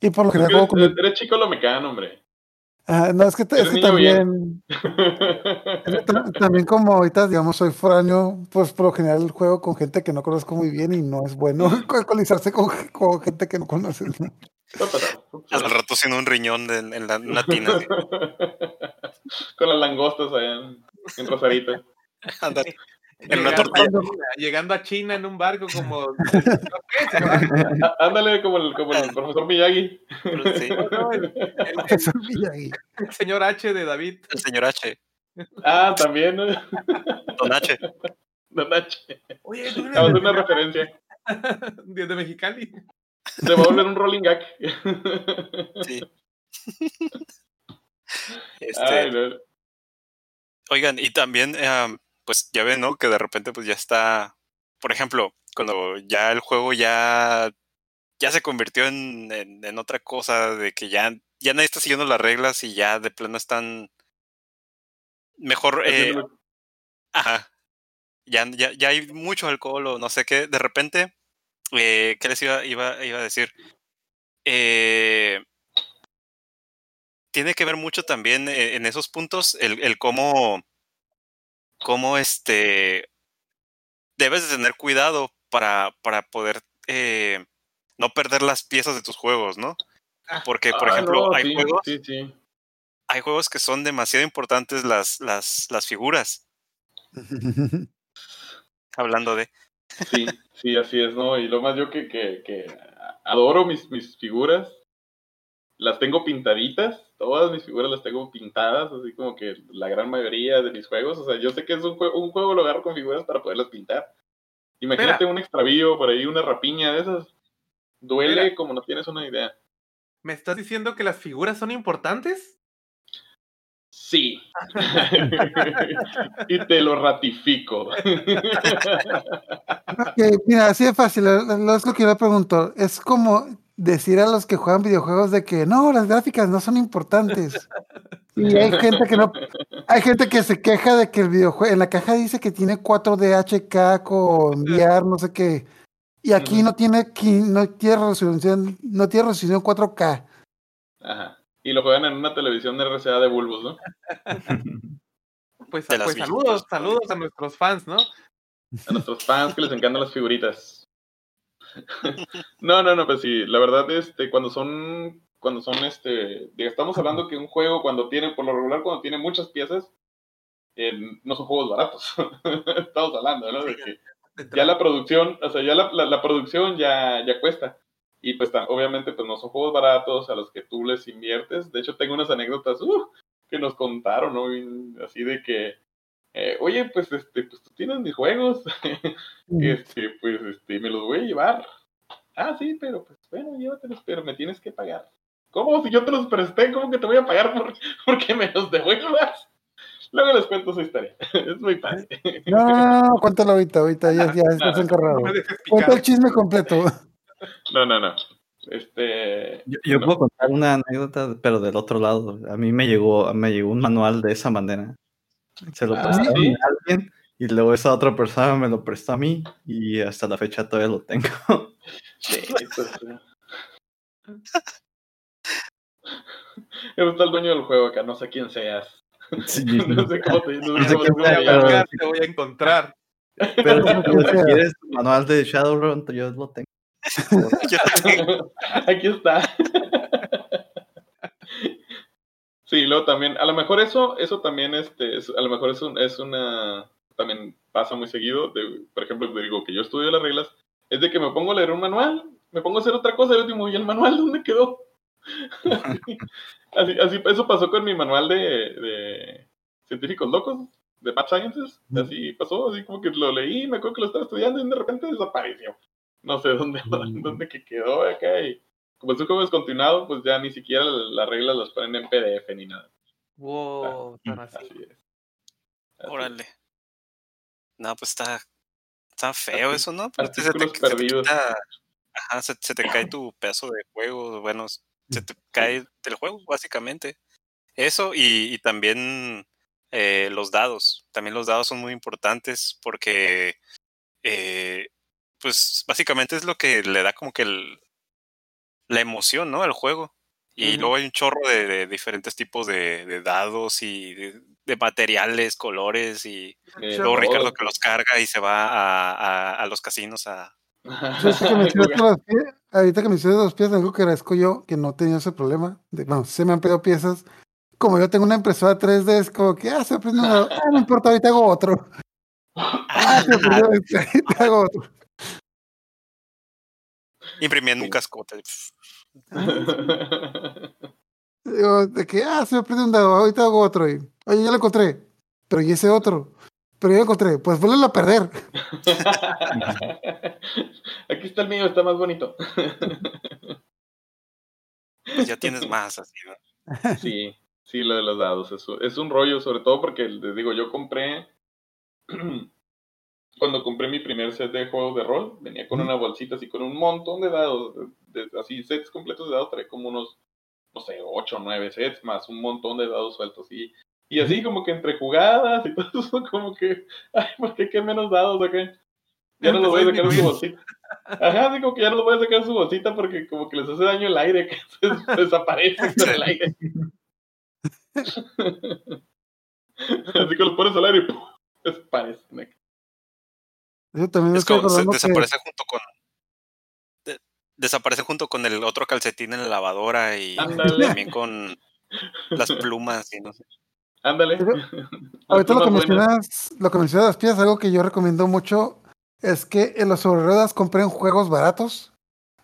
Y por lo general juego con Eres, chico lo mecano, hombre. Ajá, no, es que, es que también, es que también como ahorita, digamos, soy foráneo, pues por lo general juego con gente que no conozco muy bien y no es bueno alcoholizarse con, con gente que no conoces. ¿no? Al rato sin un riñón de- en la una tina. así. Con las langostas allá en, en Rosarito. En una Llegando, tortilla. llegando a China en un barco como... Ándale como el, como el profesor Miyagi. Sí, no, el, el- Eso olvida ahí. el señor H de David. el señor H. Ah, también. Don H. Don H. Oye, tú eres una referencia. de, de Mexicali. Se va a volver un rolling gag. Sí. Este, Ay, no. Oigan, y también, eh, pues ya ven, ¿no? Que de repente pues ya está, por ejemplo, cuando ya el juego ya, ya se convirtió en, en, en otra cosa, de que ya, ya nadie está siguiendo las reglas y ya de plano están mejor, eh, ajá, ya, ya, ya hay mucho alcohol o no sé qué, de repente, eh, ¿qué les iba, iba, iba a decir? Eh, tiene que ver mucho también eh, en esos puntos el, el cómo, cómo este debes de tener cuidado para, para poder eh, no perder las piezas de tus juegos, ¿no? Porque, por Ah, ejemplo, no, hay sí, juegos, Sí, sí. hay juegos que son demasiado importantes las, las, las figuras. Hablando de. Sí, sí, así es, ¿no? Y lo más yo que, que, que adoro mis, mis figuras, las tengo pintaditas, todas mis figuras las tengo pintadas, así como que la gran mayoría de mis juegos. O sea, yo sé que es un, juego, un juego lo agarro con figuras para poderlas pintar. Imagínate un extravío por ahí, una rapiña de esas. Duele como no tienes una idea. ¿Me estás diciendo que las figuras son importantes? Sí. y te lo ratifico. mira, así de fácil. Es lo que yo le pregunto. Es como decir a los que juegan videojuegos de que no, las gráficas no son importantes. Y hay gente que no, hay gente que se queja de que el videojuego, en la caja dice que tiene 4D HK con VR, no sé qué. Y aquí no tiene no tiene resolución, no tiene resolución 4K. Ajá. Y lo juegan en una televisión de RCA de bulbos, ¿no? pues, pues saludos, saludos a nuestros fans, ¿no? A nuestros fans que les encantan las figuritas. no, no, no, pues sí, la verdad, este, cuando son, cuando son, este, estamos hablando que un juego cuando tiene, por lo regular, cuando tiene muchas piezas, eh, no son juegos baratos. estamos hablando, ¿no? De que ya la producción, o sea, ya la, la, producción ya, ya cuesta. Y pues obviamente pues no son juegos baratos a los que tú les inviertes. De hecho, tengo unas anécdotas uh, que nos contaron, ¿no? Así de que eh, oye, pues, este, pues tú tienes mis juegos, este, pues, este, me los voy a llevar. Ah, sí, pero, pues, bueno, llévatelos, pero me tienes que pagar. ¿Cómo? Si yo te los presté, ¿cómo que te voy a pagar por, porque me los devuelvas? Luego les cuento su historia. Es muy fácil. No, no, no, cuéntalo ahorita, ahorita ya, ya estás encargado. Cuenta el chisme completo. No, no, no. Este. Yo, puedo contar una anécdota, pero del otro lado. A mí me llegó, me llegó un manual de esa manera. Se lo ah, prestó a alguien y luego esa otra persona me lo prestó a mí y hasta la fecha todavía lo tengo. Sí, pues, gusta el dueño del juego acá, no sé quién seas. Sí, no sé cómo te, no sé cómo te, te voy a encontrar. Pero si quieres tu manual de Shadowrun, yo lo tengo. Aquí está. Sí, luego también, a lo mejor eso, eso también, este, a lo mejor es, un, es una, también pasa muy seguido, de, por ejemplo, digo que yo estudio las reglas, es de que me pongo a leer un manual, me pongo a hacer otra cosa, el último, ¿y el manual dónde quedó? así, así, eso pasó con mi manual de, de científicos locos, de Math Sciences, así pasó, así como que lo leí, me acuerdo que lo estaba estudiando y de repente desapareció. No sé dónde, dónde que quedó acá y como es un juego descontinuado, pues ya ni siquiera las reglas las ponen en PDF ni nada. Wow, ah, así. es. Órale. No, pues está, está feo eso, ¿no? Pues se te, perdidos. Se te, ajá, se, te cae tu pedazo de juego, bueno, se te cae del juego, básicamente. Eso y, y también eh, los dados. También los dados son muy importantes porque, eh, pues, básicamente es lo que le da como que el, la emoción, ¿no? Al juego. Y luego hay un chorro de, diferentes tipos de, dados y de, materiales, colores y luego Ricardo que los carga y se va a, a, los casinos a... ahorita que me hiciste dos piezas, algo que agradezco yo, que no tenía ese problema. De, bueno, se me han pedido piezas. Como yo tengo una impresora 3D, es como que, ah, se ah, no importa, ahorita hago otro. Ah, se ahorita hago otro. Imprimiendo un cascote. Digo, de que, ah, se me prende un dado, ahorita hago otro. Y, Oye, ya lo encontré. Pero ¿y ese otro? Pero ya lo encontré. Pues vuelve a perder. Aquí está el mío, está más bonito. Pues ya tienes más, así, Sí, sí, lo de los dados. Es, es un rollo, sobre todo porque, les digo, yo compré cuando compré mi primer set de juegos de rol, venía con una bolsita así con un montón de dados, así sets completos de dados, traía como unos, no sé, 8 o 9 sets más un montón de dados sueltos. Y, y así como que entre jugadas y todo eso, como que, ay, ¿por qué qué menos dados acá? Ya no los voy a sacar en su bolsita. Ajá, así como que ya no los voy a sacar en su bolsita porque como que les hace daño el aire, que se desaparece con el aire. así que los pones al aire y ¡pum! desaparecen. Eso también es como, desaparece junto con desaparece junto con el otro calcetín en la lavadora y también con las plumas y no sé. Ándale. Ahorita lo que mencionas, lo que mencionas las piezas, algo que yo recomiendo mucho es que en los sobre ruedas compren juegos baratos.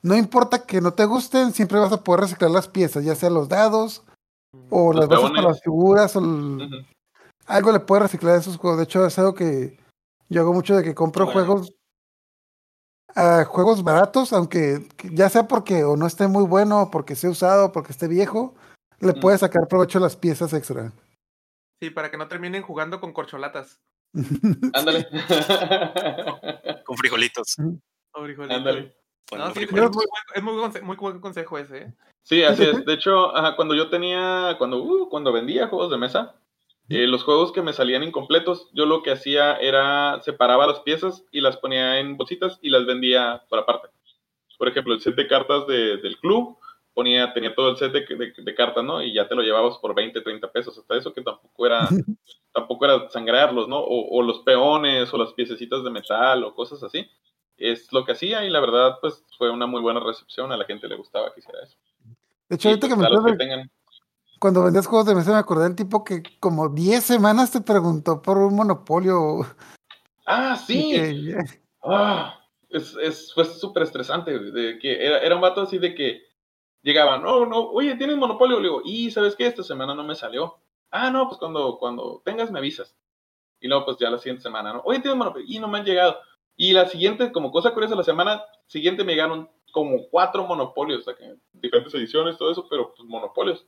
no importa que no te gusten, siempre vas a poder reciclar las piezas, ya sea los dados o Los las bases para las figuras o el- algo le puede reciclar a esos juegos. De hecho, es algo que yo hago mucho de que compro Bueno. juegos a juegos baratos, aunque ya sea porque o no esté muy bueno, o porque esté usado, o porque esté viejo, le Mm. puedes sacar provecho a las piezas extra. Sí, para que no terminen jugando con corcholatas. Ándale. Con frijolitos. Oh, frijolito. Ándale. No, sí, pero frijolitos. es muy, buen, es muy, buen conse- muy buen consejo ese. ¿eh? Sí, así es. De hecho, ajá, cuando yo tenía, cuando, uh, cuando vendía juegos de mesa, eh, los juegos que me salían incompletos, yo lo que hacía era separaba las piezas y las ponía en bolsitas y las vendía por aparte. Por ejemplo, el set de cartas de- del club, ponía, tenía todo el set de, de- de cartas, ¿no? Y ya te lo llevabas por 20, 30 pesos. Hasta eso que tampoco era, tampoco era sangrarlos, ¿no? O, o los peones o las piececitas de metal o cosas así. Es lo que hacía y la verdad, pues fue una muy buena recepción. A la gente le gustaba que hiciera eso. De hecho, Y, ahorita pues, me que de- tengan. Cuando vendías juegos de mesa me acordé del tipo que como 10 semanas te preguntó por un monopolio. Ah, sí. que- Ah, es, es, fue súper estresante. De que era, era un vato así de que llegaba, no, no, oye, ¿tienes monopolio? Le digo, y ¿sabes qué? Esta semana no me salió. Ah, no, pues cuando, cuando tengas me avisas. Y luego, pues ya la siguiente semana, ¿no? Oye, ¿tienes monopolio? Y no me han llegado. Y la siguiente, como cosa curiosa, la semana siguiente me llegaron como cuatro monopolios, o sea, que diferentes ediciones, todo eso, pero pues monopolios.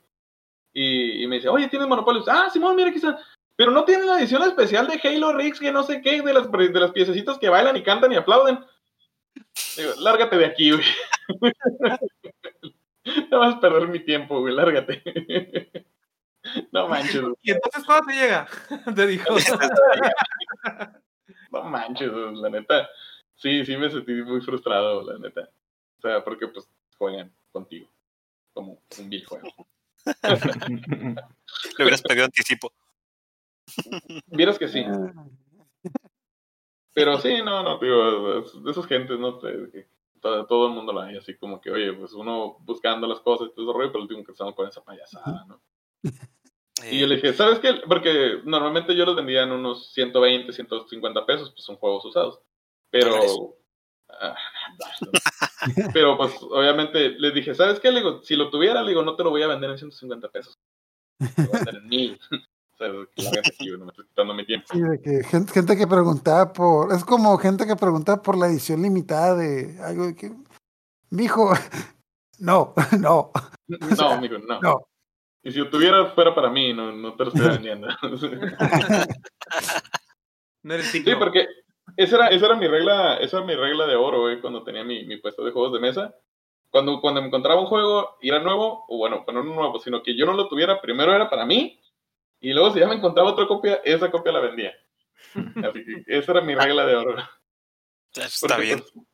Y, y me dice, oye, ¿tienes monopolios? Ah, Simón, mira, aquí está. Pero no tiene la edición especial de Halo Rix, que no sé qué, de las, de las piececitas que bailan y cantan y aplauden. Digo, lárgate de aquí, güey. No vas a perder mi tiempo, güey, lárgate. No manches, güey. ¿Y entonces cuándo te llega? Te dijo. no manches, la neta. Sí, sí me sentí muy frustrado, la neta. O sea, porque pues juegan contigo. Como un videojuego. Le hubieras pedido anticipo. Vieras que sí. Pero sí, no, no, digo, de esas gentes, ¿no? Todo, todo el mundo lo hay, así como que, oye, pues uno buscando las cosas y todo ese rollo, pero el último que estamos con esa payasada, ¿no? Y yo Eh, le dije, ¿sabes qué? Porque normalmente yo los vendía en unos 120, 150 pesos, pues son juegos usados. Pero. Ah, pero pues obviamente les dije, ¿sabes qué? Le digo, si lo tuviera, le digo, no te lo voy a vender en 150 pesos. Te lo voy a vender en mil. o sea, que la verdad sí, no me estoy quitando mi tiempo. Sí, de que gente, gente que preguntaba por. Es como gente que preguntaba por la edición limitada de algo de que. Mijo, no, no, No, amigo, no. no. Y si lo tuviera, fuera para mí, no, no te lo estoy vendiendo. No eres Sí, porque esa era, esa era mi regla, esa era mi regla de oro, güey, cuando tenía mi, mi puesto de juegos de mesa. Cuando, cuando me encontraba un juego y era nuevo, o bueno, no nuevo, sino que yo no lo tuviera, primero era para mí, y luego si ya me encontraba otra copia, esa copia la vendía. Así que esa era mi regla de oro. Está Porque, bien. pues,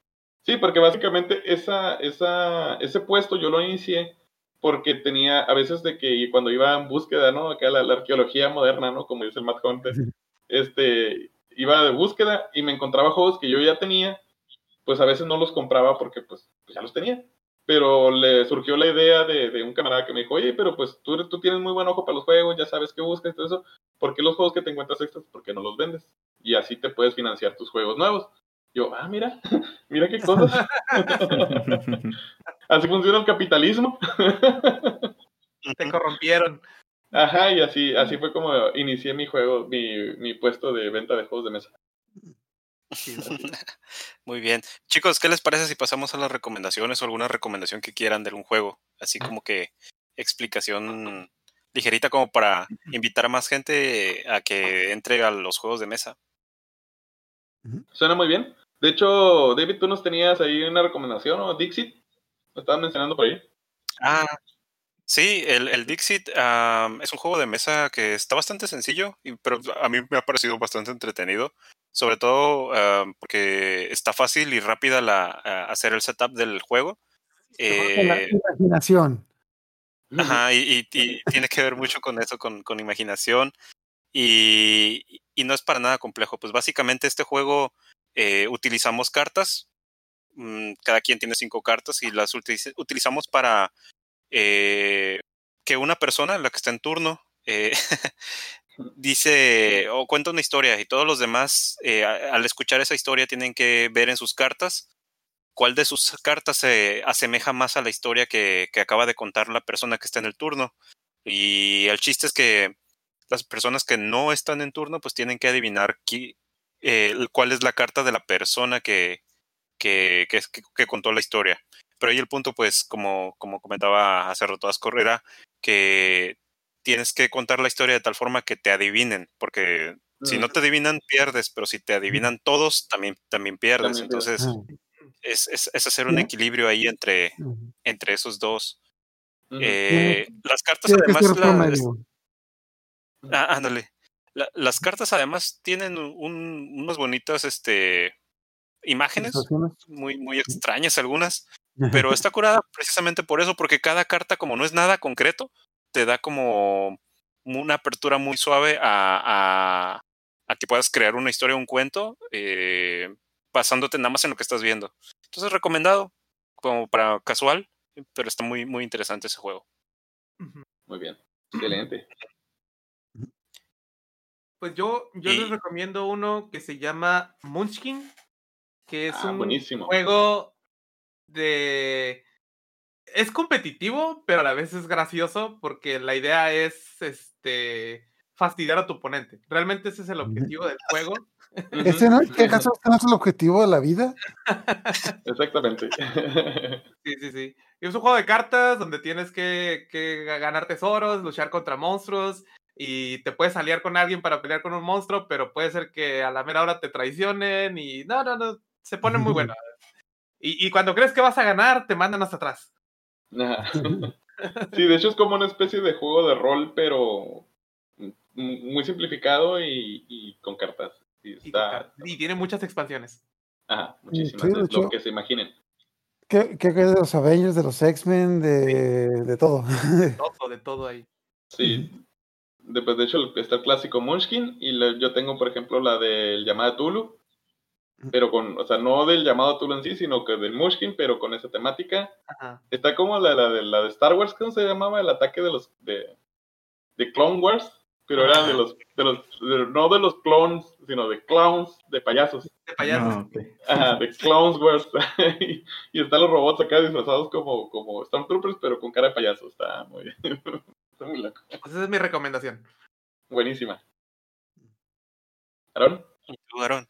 sí, porque básicamente esa, esa, ese puesto yo lo inicié porque tenía a veces de que cuando iba en búsqueda, ¿no? Acá la, la arqueología moderna, ¿no? Como dice el Matt Hunter, este, iba de búsqueda y me encontraba juegos que yo ya tenía, pues a veces no los compraba porque pues, pues ya los tenía. Pero le surgió la idea de, de un camarada que me dijo, oye, pero pues tú, tú tienes muy buen ojo para los juegos, ya sabes qué buscas y todo eso, ¿por qué los juegos que te encuentras extras, por qué no los vendes? Y así te puedes financiar tus juegos nuevos. Yo, ah, mira, mira qué cosas. así funciona el capitalismo. Te corrompieron. Ajá, y así, así fue como inicié mi juego, mi, mi puesto de venta de juegos de mesa. Muy bien. Chicos, ¿qué les parece si pasamos a las recomendaciones o alguna recomendación que quieran de algún juego? Así como que explicación ligerita como para invitar a más gente a que entre a los juegos de mesa. Suena muy bien. De hecho, David, tú nos tenías ahí una recomendación, ¿o? Dixit, lo estaban mencionando por ahí. Ah, sí, el, el Dixit am, es un juego de mesa que está bastante sencillo, y- pero a mí me ha parecido bastante entretenido. Sobre todo am, porque está fácil y rápida la, hacer el setup del juego. Con la Eh, imaginación. Ajá, y, y- y tiene que ver mucho con eso, con, con imaginación. Y, y no es para nada complejo. Pues básicamente este juego eh, utilizamos cartas. mm, Cada quien tiene cinco cartas y las utiliz- utilizamos para eh, que una persona, la que está en turno, eh, dice o cuenta una historia y todos los demás, eh, al escuchar esa historia, tienen que ver en sus cartas cuál de sus cartas se asemeja más a la historia que, que acaba de contar la persona que está en el turno. Y el chiste es que las personas que no están en turno, pues tienen que adivinar qui- eh, cuál es la carta de la persona que, que, que contó la historia. Pero ahí el punto, pues, como, como comentaba hace rato Ascor, era que tienes que contar la historia de tal forma que te adivinen, porque si no te adivinan, pierdes, pero si te adivinan todos, también, también pierdes. También. Entonces, es, es, es hacer un equilibrio ahí entre, entre esos dos. Eh, las cartas además... Ah, ándale. La- las cartas además tienen un, unas bonitas este, imágenes, muy, muy extrañas algunas, pero está curada precisamente por eso, porque cada carta, como no es nada concreto, te da como una apertura muy suave a, a, a que puedas crear una historia, un cuento, eh, basándote nada más en lo que estás viendo. Entonces, recomendado, como para casual, pero está muy, muy interesante ese juego. Muy bien. Excelente. Pues yo, yo Y- les recomiendo uno que se llama Munchkin, que es Ah, un buenísimo. juego de... Es competitivo, pero a la vez es gracioso porque la idea es este fastidiar a tu oponente. Realmente ese es el objetivo del juego. ¿Ese no, ¿Qué acaso este no es el objetivo de la vida? Exactamente. Sí, sí, sí. Y es un juego de cartas donde tienes que, que ganar tesoros, luchar contra monstruos y te puedes aliar con alguien para pelear con un monstruo, pero puede ser que a la mera hora te traicionen y no, no, no, se pone muy bueno. Y, y cuando crees que vas a ganar, te mandan hasta atrás. Sí, de hecho es como una especie de juego de rol, pero muy simplificado y, y con cartas. Sí, Y, con está, car- y tiene muchas expansiones. ajá, muchísimas. Sí, de es hecho- lo que se imaginen. ¿Qué, qué crees de los Avengers, de los X-Men, de, de todo? Todo, de todo ahí. Sí. De, pues, de hecho está el clásico Munchkin y la- yo tengo, por ejemplo, la del llamado Tulu. Pero con, o sea, no del llamado Tulu en sí, sino que del Munchkin, pero con esa temática. Ajá. Está como la, la, de, la de Star Wars, ¿cómo se llamaba? El ataque de los de, de Clone Wars, pero eran de los, de los de- no de los clones, sino de clowns, de payasos. De payasos. Ah. Ajá, de Clowns Wars. y, y están los robots acá disfrazados como, como Stormtroopers, pero con cara de payaso. Está muy bien. Está muy loco. Pues esa es mi recomendación. Buenísima. ¿Aaron? ¿Y tú, Aarón?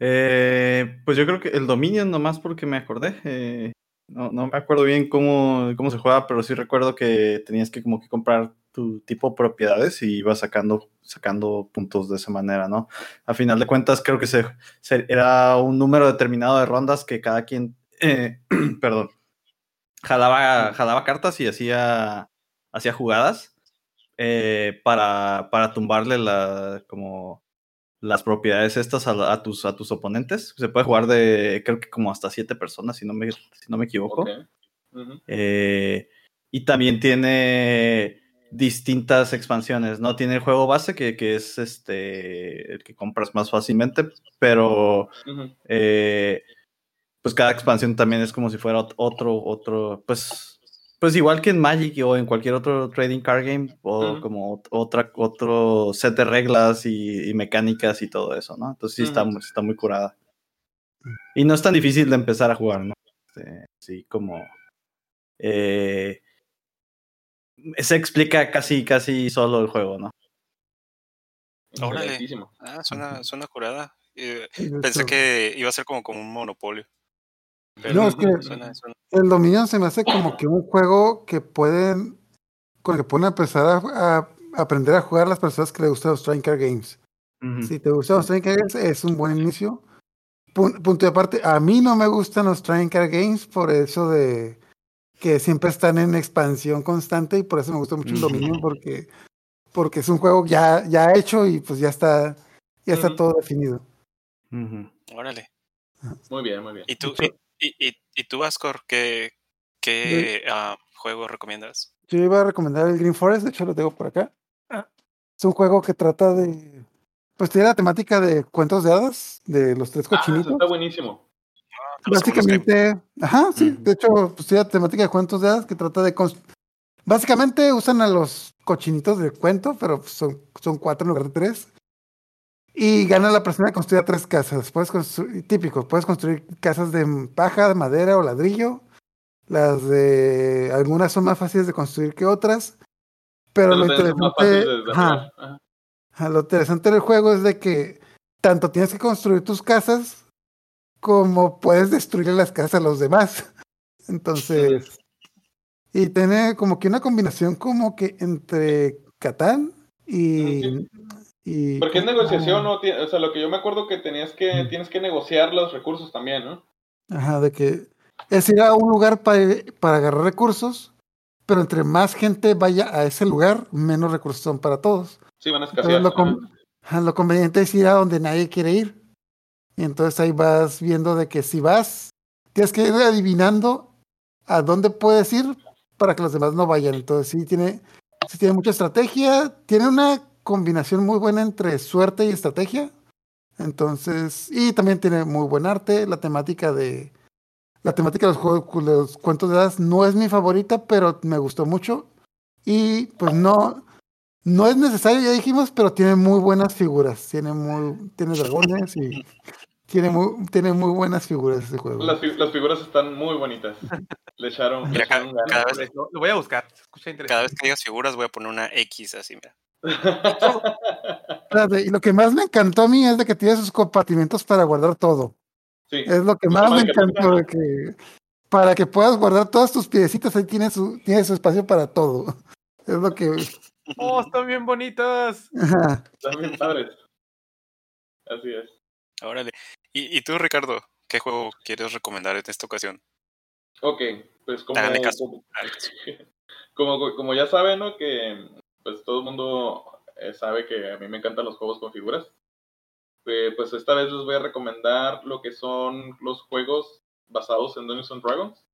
Eh, pues yo creo que el Dominion, nomás porque me acordé. eh, no, no me acuerdo bien cómo, cómo se juega, pero sí recuerdo que tenías que como que comprar tu tipo de propiedades y ibas sacando, sacando puntos de esa manera, ¿no? A final de cuentas, creo que se, era un número determinado de rondas que cada quien, eh, perdón, jalaba, jalaba cartas y hacía, hacía jugadas eh, para, para tumbarle la, como las propiedades estas a, tus, a tus oponentes. Se puede jugar de, creo que como hasta siete personas, si no me, si no me equivoco. Eh, y también tiene distintas expansiones, ¿no? Tiene el juego base que, que es este el que compras más fácilmente, pero eh, pues cada expansión también es como si fuera ot- otro, otro, pues, pues igual que en Magic o en cualquier otro trading card game, o como ot- otra, otro set de reglas y, y mecánicas y todo eso, ¿no? Entonces sí está, Ujú. muy- está muy curada. Y no es tan difícil de empezar a jugar, ¿no? Este, sí, como... eh, se explica casi, casi solo el juego, ¿no? Órale. Ah, suena, suena curada. Eh, pensé que iba a ser como, como un monopolio. Pero No, es que- suena- suena- El Dominion se me hace como que un juego que pueden, con el que pueden empezar a, a aprender a jugar las personas que les gustan los Card Games. Si te gustan los Card Games, es un buen inicio. Pun- punto de aparte, a mí no me gustan los Card Games por eso de que siempre están en expansión constante y por eso me gusta mucho el. Dominion porque, porque es un juego ya, ya hecho y pues ya está, ya está todo definido. Ujú. Órale. Muy bien, muy bien. ¿Y tú, y, y, tú Ascor, qué, qué ah, juego recomiendas? Yo iba a recomendar el Green Forest, de hecho lo tengo por acá. Es un juego que trata de. Pues tiene la temática de cuentos de hadas, de los tres Ah, eso cochinitos. está buenísimo. Básicamente, ajá, sí, de hecho, pues tiene la temática de cuentos de hadas que trata de. Básicamente usan a los cochinitos del cuento, pero pues, son, son cuatro en lugar de tres. Y gana la persona que construya tres casas. Puedes construir, típico, puedes construir casas de paja, de madera o ladrillo. Las de algunas son más fáciles de construir que otras. Pero lo interesante, lo interesante del juego es de que tanto tienes que construir tus casas como puedes destruir las casas a los demás. Entonces, y tiene como que una combinación como que entre Catán y, y porque es negociación, ¿no? O sea, lo que yo me acuerdo que tenías que, tienes que negociar los recursos también, ¿no? Ajá, de que es ir a un lugar para, para agarrar recursos, pero entre más gente vaya a ese lugar, menos recursos son para todos. Sí, van a escasear. Lo, lo, conveniente es ir a donde nadie quiere ir. Y entonces ahí vas viendo de que si vas, tienes que ir adivinando a dónde puedes ir para que los demás no vayan. Entonces sí tiene, sí tiene mucha estrategia, tiene una combinación muy buena entre suerte y estrategia. Entonces, y también tiene muy buen arte. La temática de la temática de los juegos, los cuentos de hadas no es mi favorita, pero me gustó mucho. Y pues no, no es necesario, ya dijimos, pero tiene muy buenas figuras. Tiene muy, tiene dragones y tiene muy, tiene muy buenas figuras ese juego. Las, las figuras están muy bonitas. Le echaron. Mira, cada, cada vez, lo, voy a buscar. Cada vez que digas figuras voy a poner una X así, mira. y lo que más me encantó a mí es de que tiene sus compartimentos para guardar todo. Sí. Es lo que más me encantó, de que para que puedas guardar todas tus piecitas, ahí tiene su, tiene su espacio para todo. Es lo que. ¡Oh, están bien bonitas! Están bien padres. Así es. Órale. ¿Y, ¿Y tú, Ricardo, qué juego quieres recomendar en esta ocasión? Ok, pues como, como, como, ya saben, ¿no? Que pues todo el mundo eh, sabe que a mí me encantan los juegos con figuras. Eh, pues esta vez les voy a recomendar lo que son los juegos basados en Dungeons and Dragons.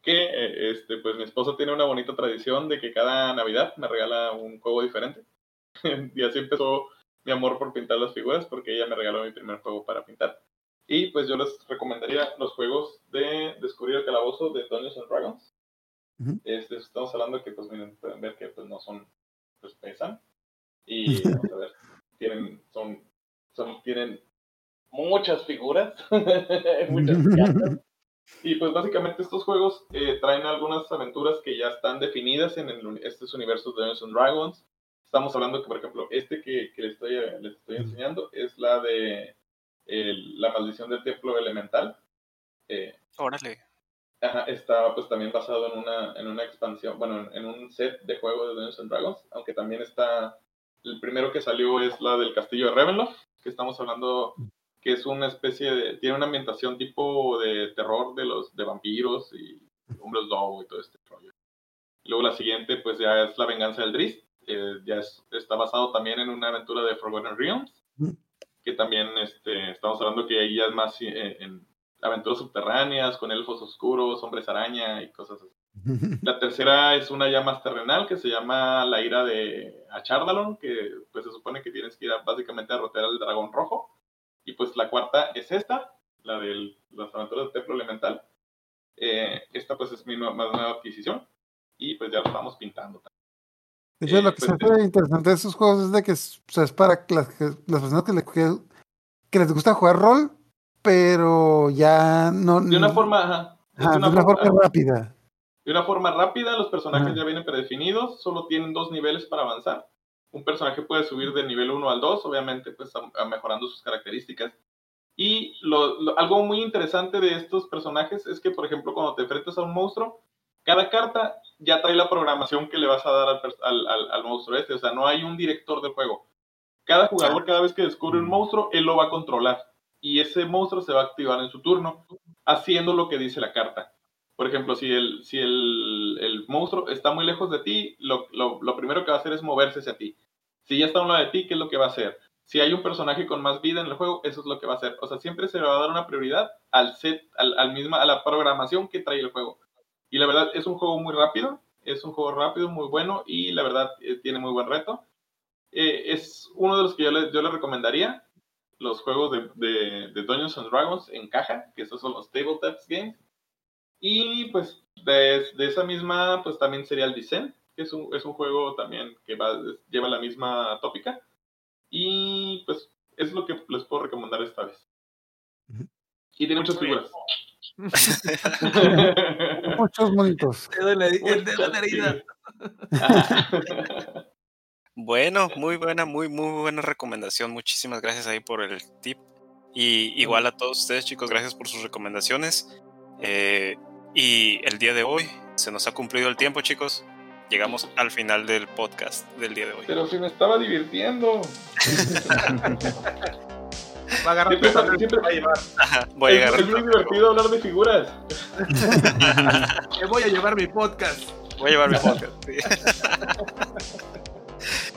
Que eh, este, pues mi esposa tiene una bonita tradición de que cada Navidad me regala un juego diferente. y así empezó mi amor por pintar las figuras, porque ella me regaló mi primer juego para pintar. Y pues yo les recomendaría los juegos de Descubrir el Calabozo de Dungeons and Dragons. este, estamos hablando que pues miren, pueden ver que pues no son, pues pesan. Y vamos a ver, tienen, son, son, tienen muchas figuras, muchas cartas. Y pues básicamente estos juegos eh, traen algunas aventuras que ya están definidas en el, estos universos de Dungeons and Dragons. Estamos hablando que, por ejemplo, este que, que les, estoy, les estoy enseñando es la de la maldición del templo elemental. Eh, Órale. Ajá, está pues también basado en una, en una expansión, bueno, en un set de juegos de Dungeons and Dragons, aunque también está, el primero que salió es la del castillo de Ravenloft, que estamos hablando que es una especie de, tiene una ambientación tipo de terror de los, de vampiros y hombres lobo y todo este rollo. Luego la siguiente pues ya es la venganza del Drist, eh, ya está basado también en una aventura de Forgotten Realms, que también este, estamos hablando que ahí ya es más eh, en, aventuras subterráneas, con elfos oscuros, hombres araña y cosas así. La tercera es una ya más terrenal que se llama La ira de Achardalon, que pues se supone que tienes que ir básicamente a rotear al dragón rojo. Y pues la cuarta es esta, la de las aventuras del templo elemental. Eh, esta pues es mi más nueva adquisición y pues ya lo estamos pintando. De hecho, lo que se pues, interesante de esos juegos es de que es, para las, las personas que, que, les gusta jugar rol, pero ya no. De una forma, de una, forma, rápida. De una forma rápida, los personajes ya vienen predefinidos, solo tienen dos niveles para avanzar. Un personaje puede subir de nivel 1 al 2, obviamente, pues mejorando sus características. Y lo, algo muy interesante de estos personajes es que, por ejemplo, cuando te enfrentas a un monstruo, cada carta ya trae la programación que le vas a dar al, al, al, monstruo este. O sea, no hay un director del juego. Cada jugador, cada vez que descubre un monstruo, él lo va a controlar. Y ese monstruo se va a activar en su turno, haciendo lo que dice la carta. Por ejemplo, si el, si el, el monstruo está muy lejos de ti, lo, lo, lo, primero que va a hacer es moverse hacia ti. Si ya está a un lado de ti, ¿qué es lo que va a hacer? Si hay un personaje con más vida en el juego, eso es lo que va a hacer. O sea, siempre se le va a dar una prioridad al set, al, al misma, a la programación que trae el juego. Y la verdad es un juego muy rápido, es un juego rápido, muy bueno y la verdad eh, tiene muy buen reto. Eh, es uno de los que yo le, yo le recomendaría, los juegos de, de, de, Dungeons and Dragons en caja, que esos son los Tabletops Games. Y pues de, de, esa misma, pues también sería el Descent, que es un, es un juego también que va, lleva la misma tópica. Y pues es lo que les puedo recomendar esta vez. Y tiene muchas figuras. Muchos monitos. Te duele el dedo de la herida. Bueno, muy buena, muy, muy buena recomendación. Muchísimas gracias ahí por el tip. Y igual a todos ustedes, chicos, gracias por sus recomendaciones. Eh, y el día de hoy se nos ha cumplido el tiempo, chicos. Llegamos al final del podcast del día de hoy. Pero si me estaba divirtiendo. Va a agarrar Siempre- va a llevar. Ajá, Voy a es, es muy divertido hablar de figuras. Te voy a llevar mi podcast. Voy a llevar mi podcast. sí.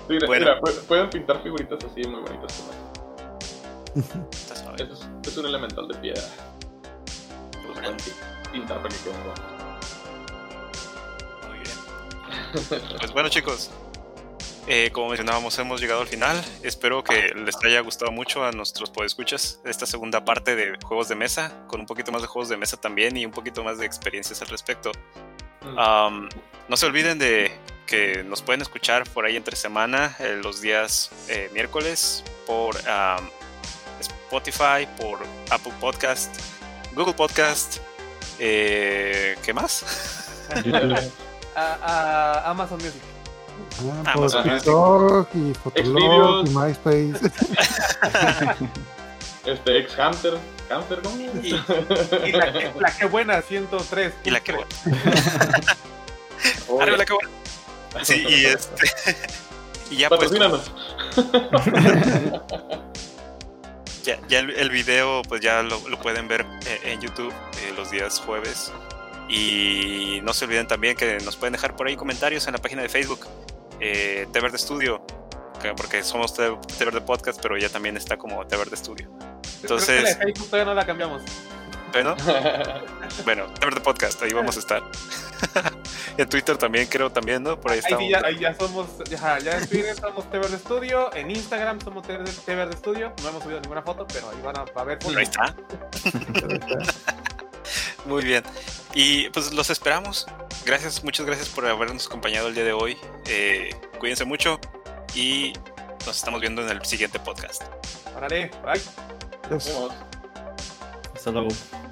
Mira, Bueno. mira, pu- pueden pintar figuritas así muy bonitas. también. Está suave. Es, es un elemental de piedra. Los pueden pi- pintar para que queden. Muy bien. Pues bueno, chicos. eh, como mencionábamos, hemos llegado al final. Espero que les haya gustado mucho a nuestros podescuchas esta segunda parte de juegos de mesa, con un poquito más de juegos de mesa también y un poquito más de experiencias al respecto. Um, no se olviden de que nos pueden escuchar por ahí entre semana, eh, los días eh, miércoles, por um, Spotify, por Apple Podcast, Google Podcast. eh, ¿Qué más? A, a Amazon Music. Ah, por Amazon TikTok y Fotolog y. MySpace. Este, ex Hunter. Hunter, ¿cómo? Y, y la, que, la que buena, 103. Y la que buena. Arriba la que buena. Sí, y este. y ya pues. Ya, ya el, el video, pues ya lo, lo pueden ver eh, en YouTube eh, los días jueves. Y no se olviden también que nos pueden dejar por ahí comentarios en la página de Facebook, eh, Té Verde Studio, que- porque somos Té Verde Podcast, pero ya también está como Té Verde Studio. Creo que la de Entonces, Facebook todavía no la cambiamos. Bueno, bueno, Té Verde Podcast, ahí vamos a estar. en Twitter también, creo también, ¿no? Por ahí estamos. ya, ahí ya somos, ya, ya en Twitter somos T Verde Studio, en Instagram somos T Verde, Verde Studio, no hemos subido ninguna foto, pero ahí van a, a ver fotos. Ahí está. Muy bien. Y pues los esperamos. Gracias, muchas gracias por habernos acompañado el día de hoy. Eh, cuídense mucho y nos estamos viendo en el siguiente podcast. Órale, bye. Pues, Vamos. Hasta.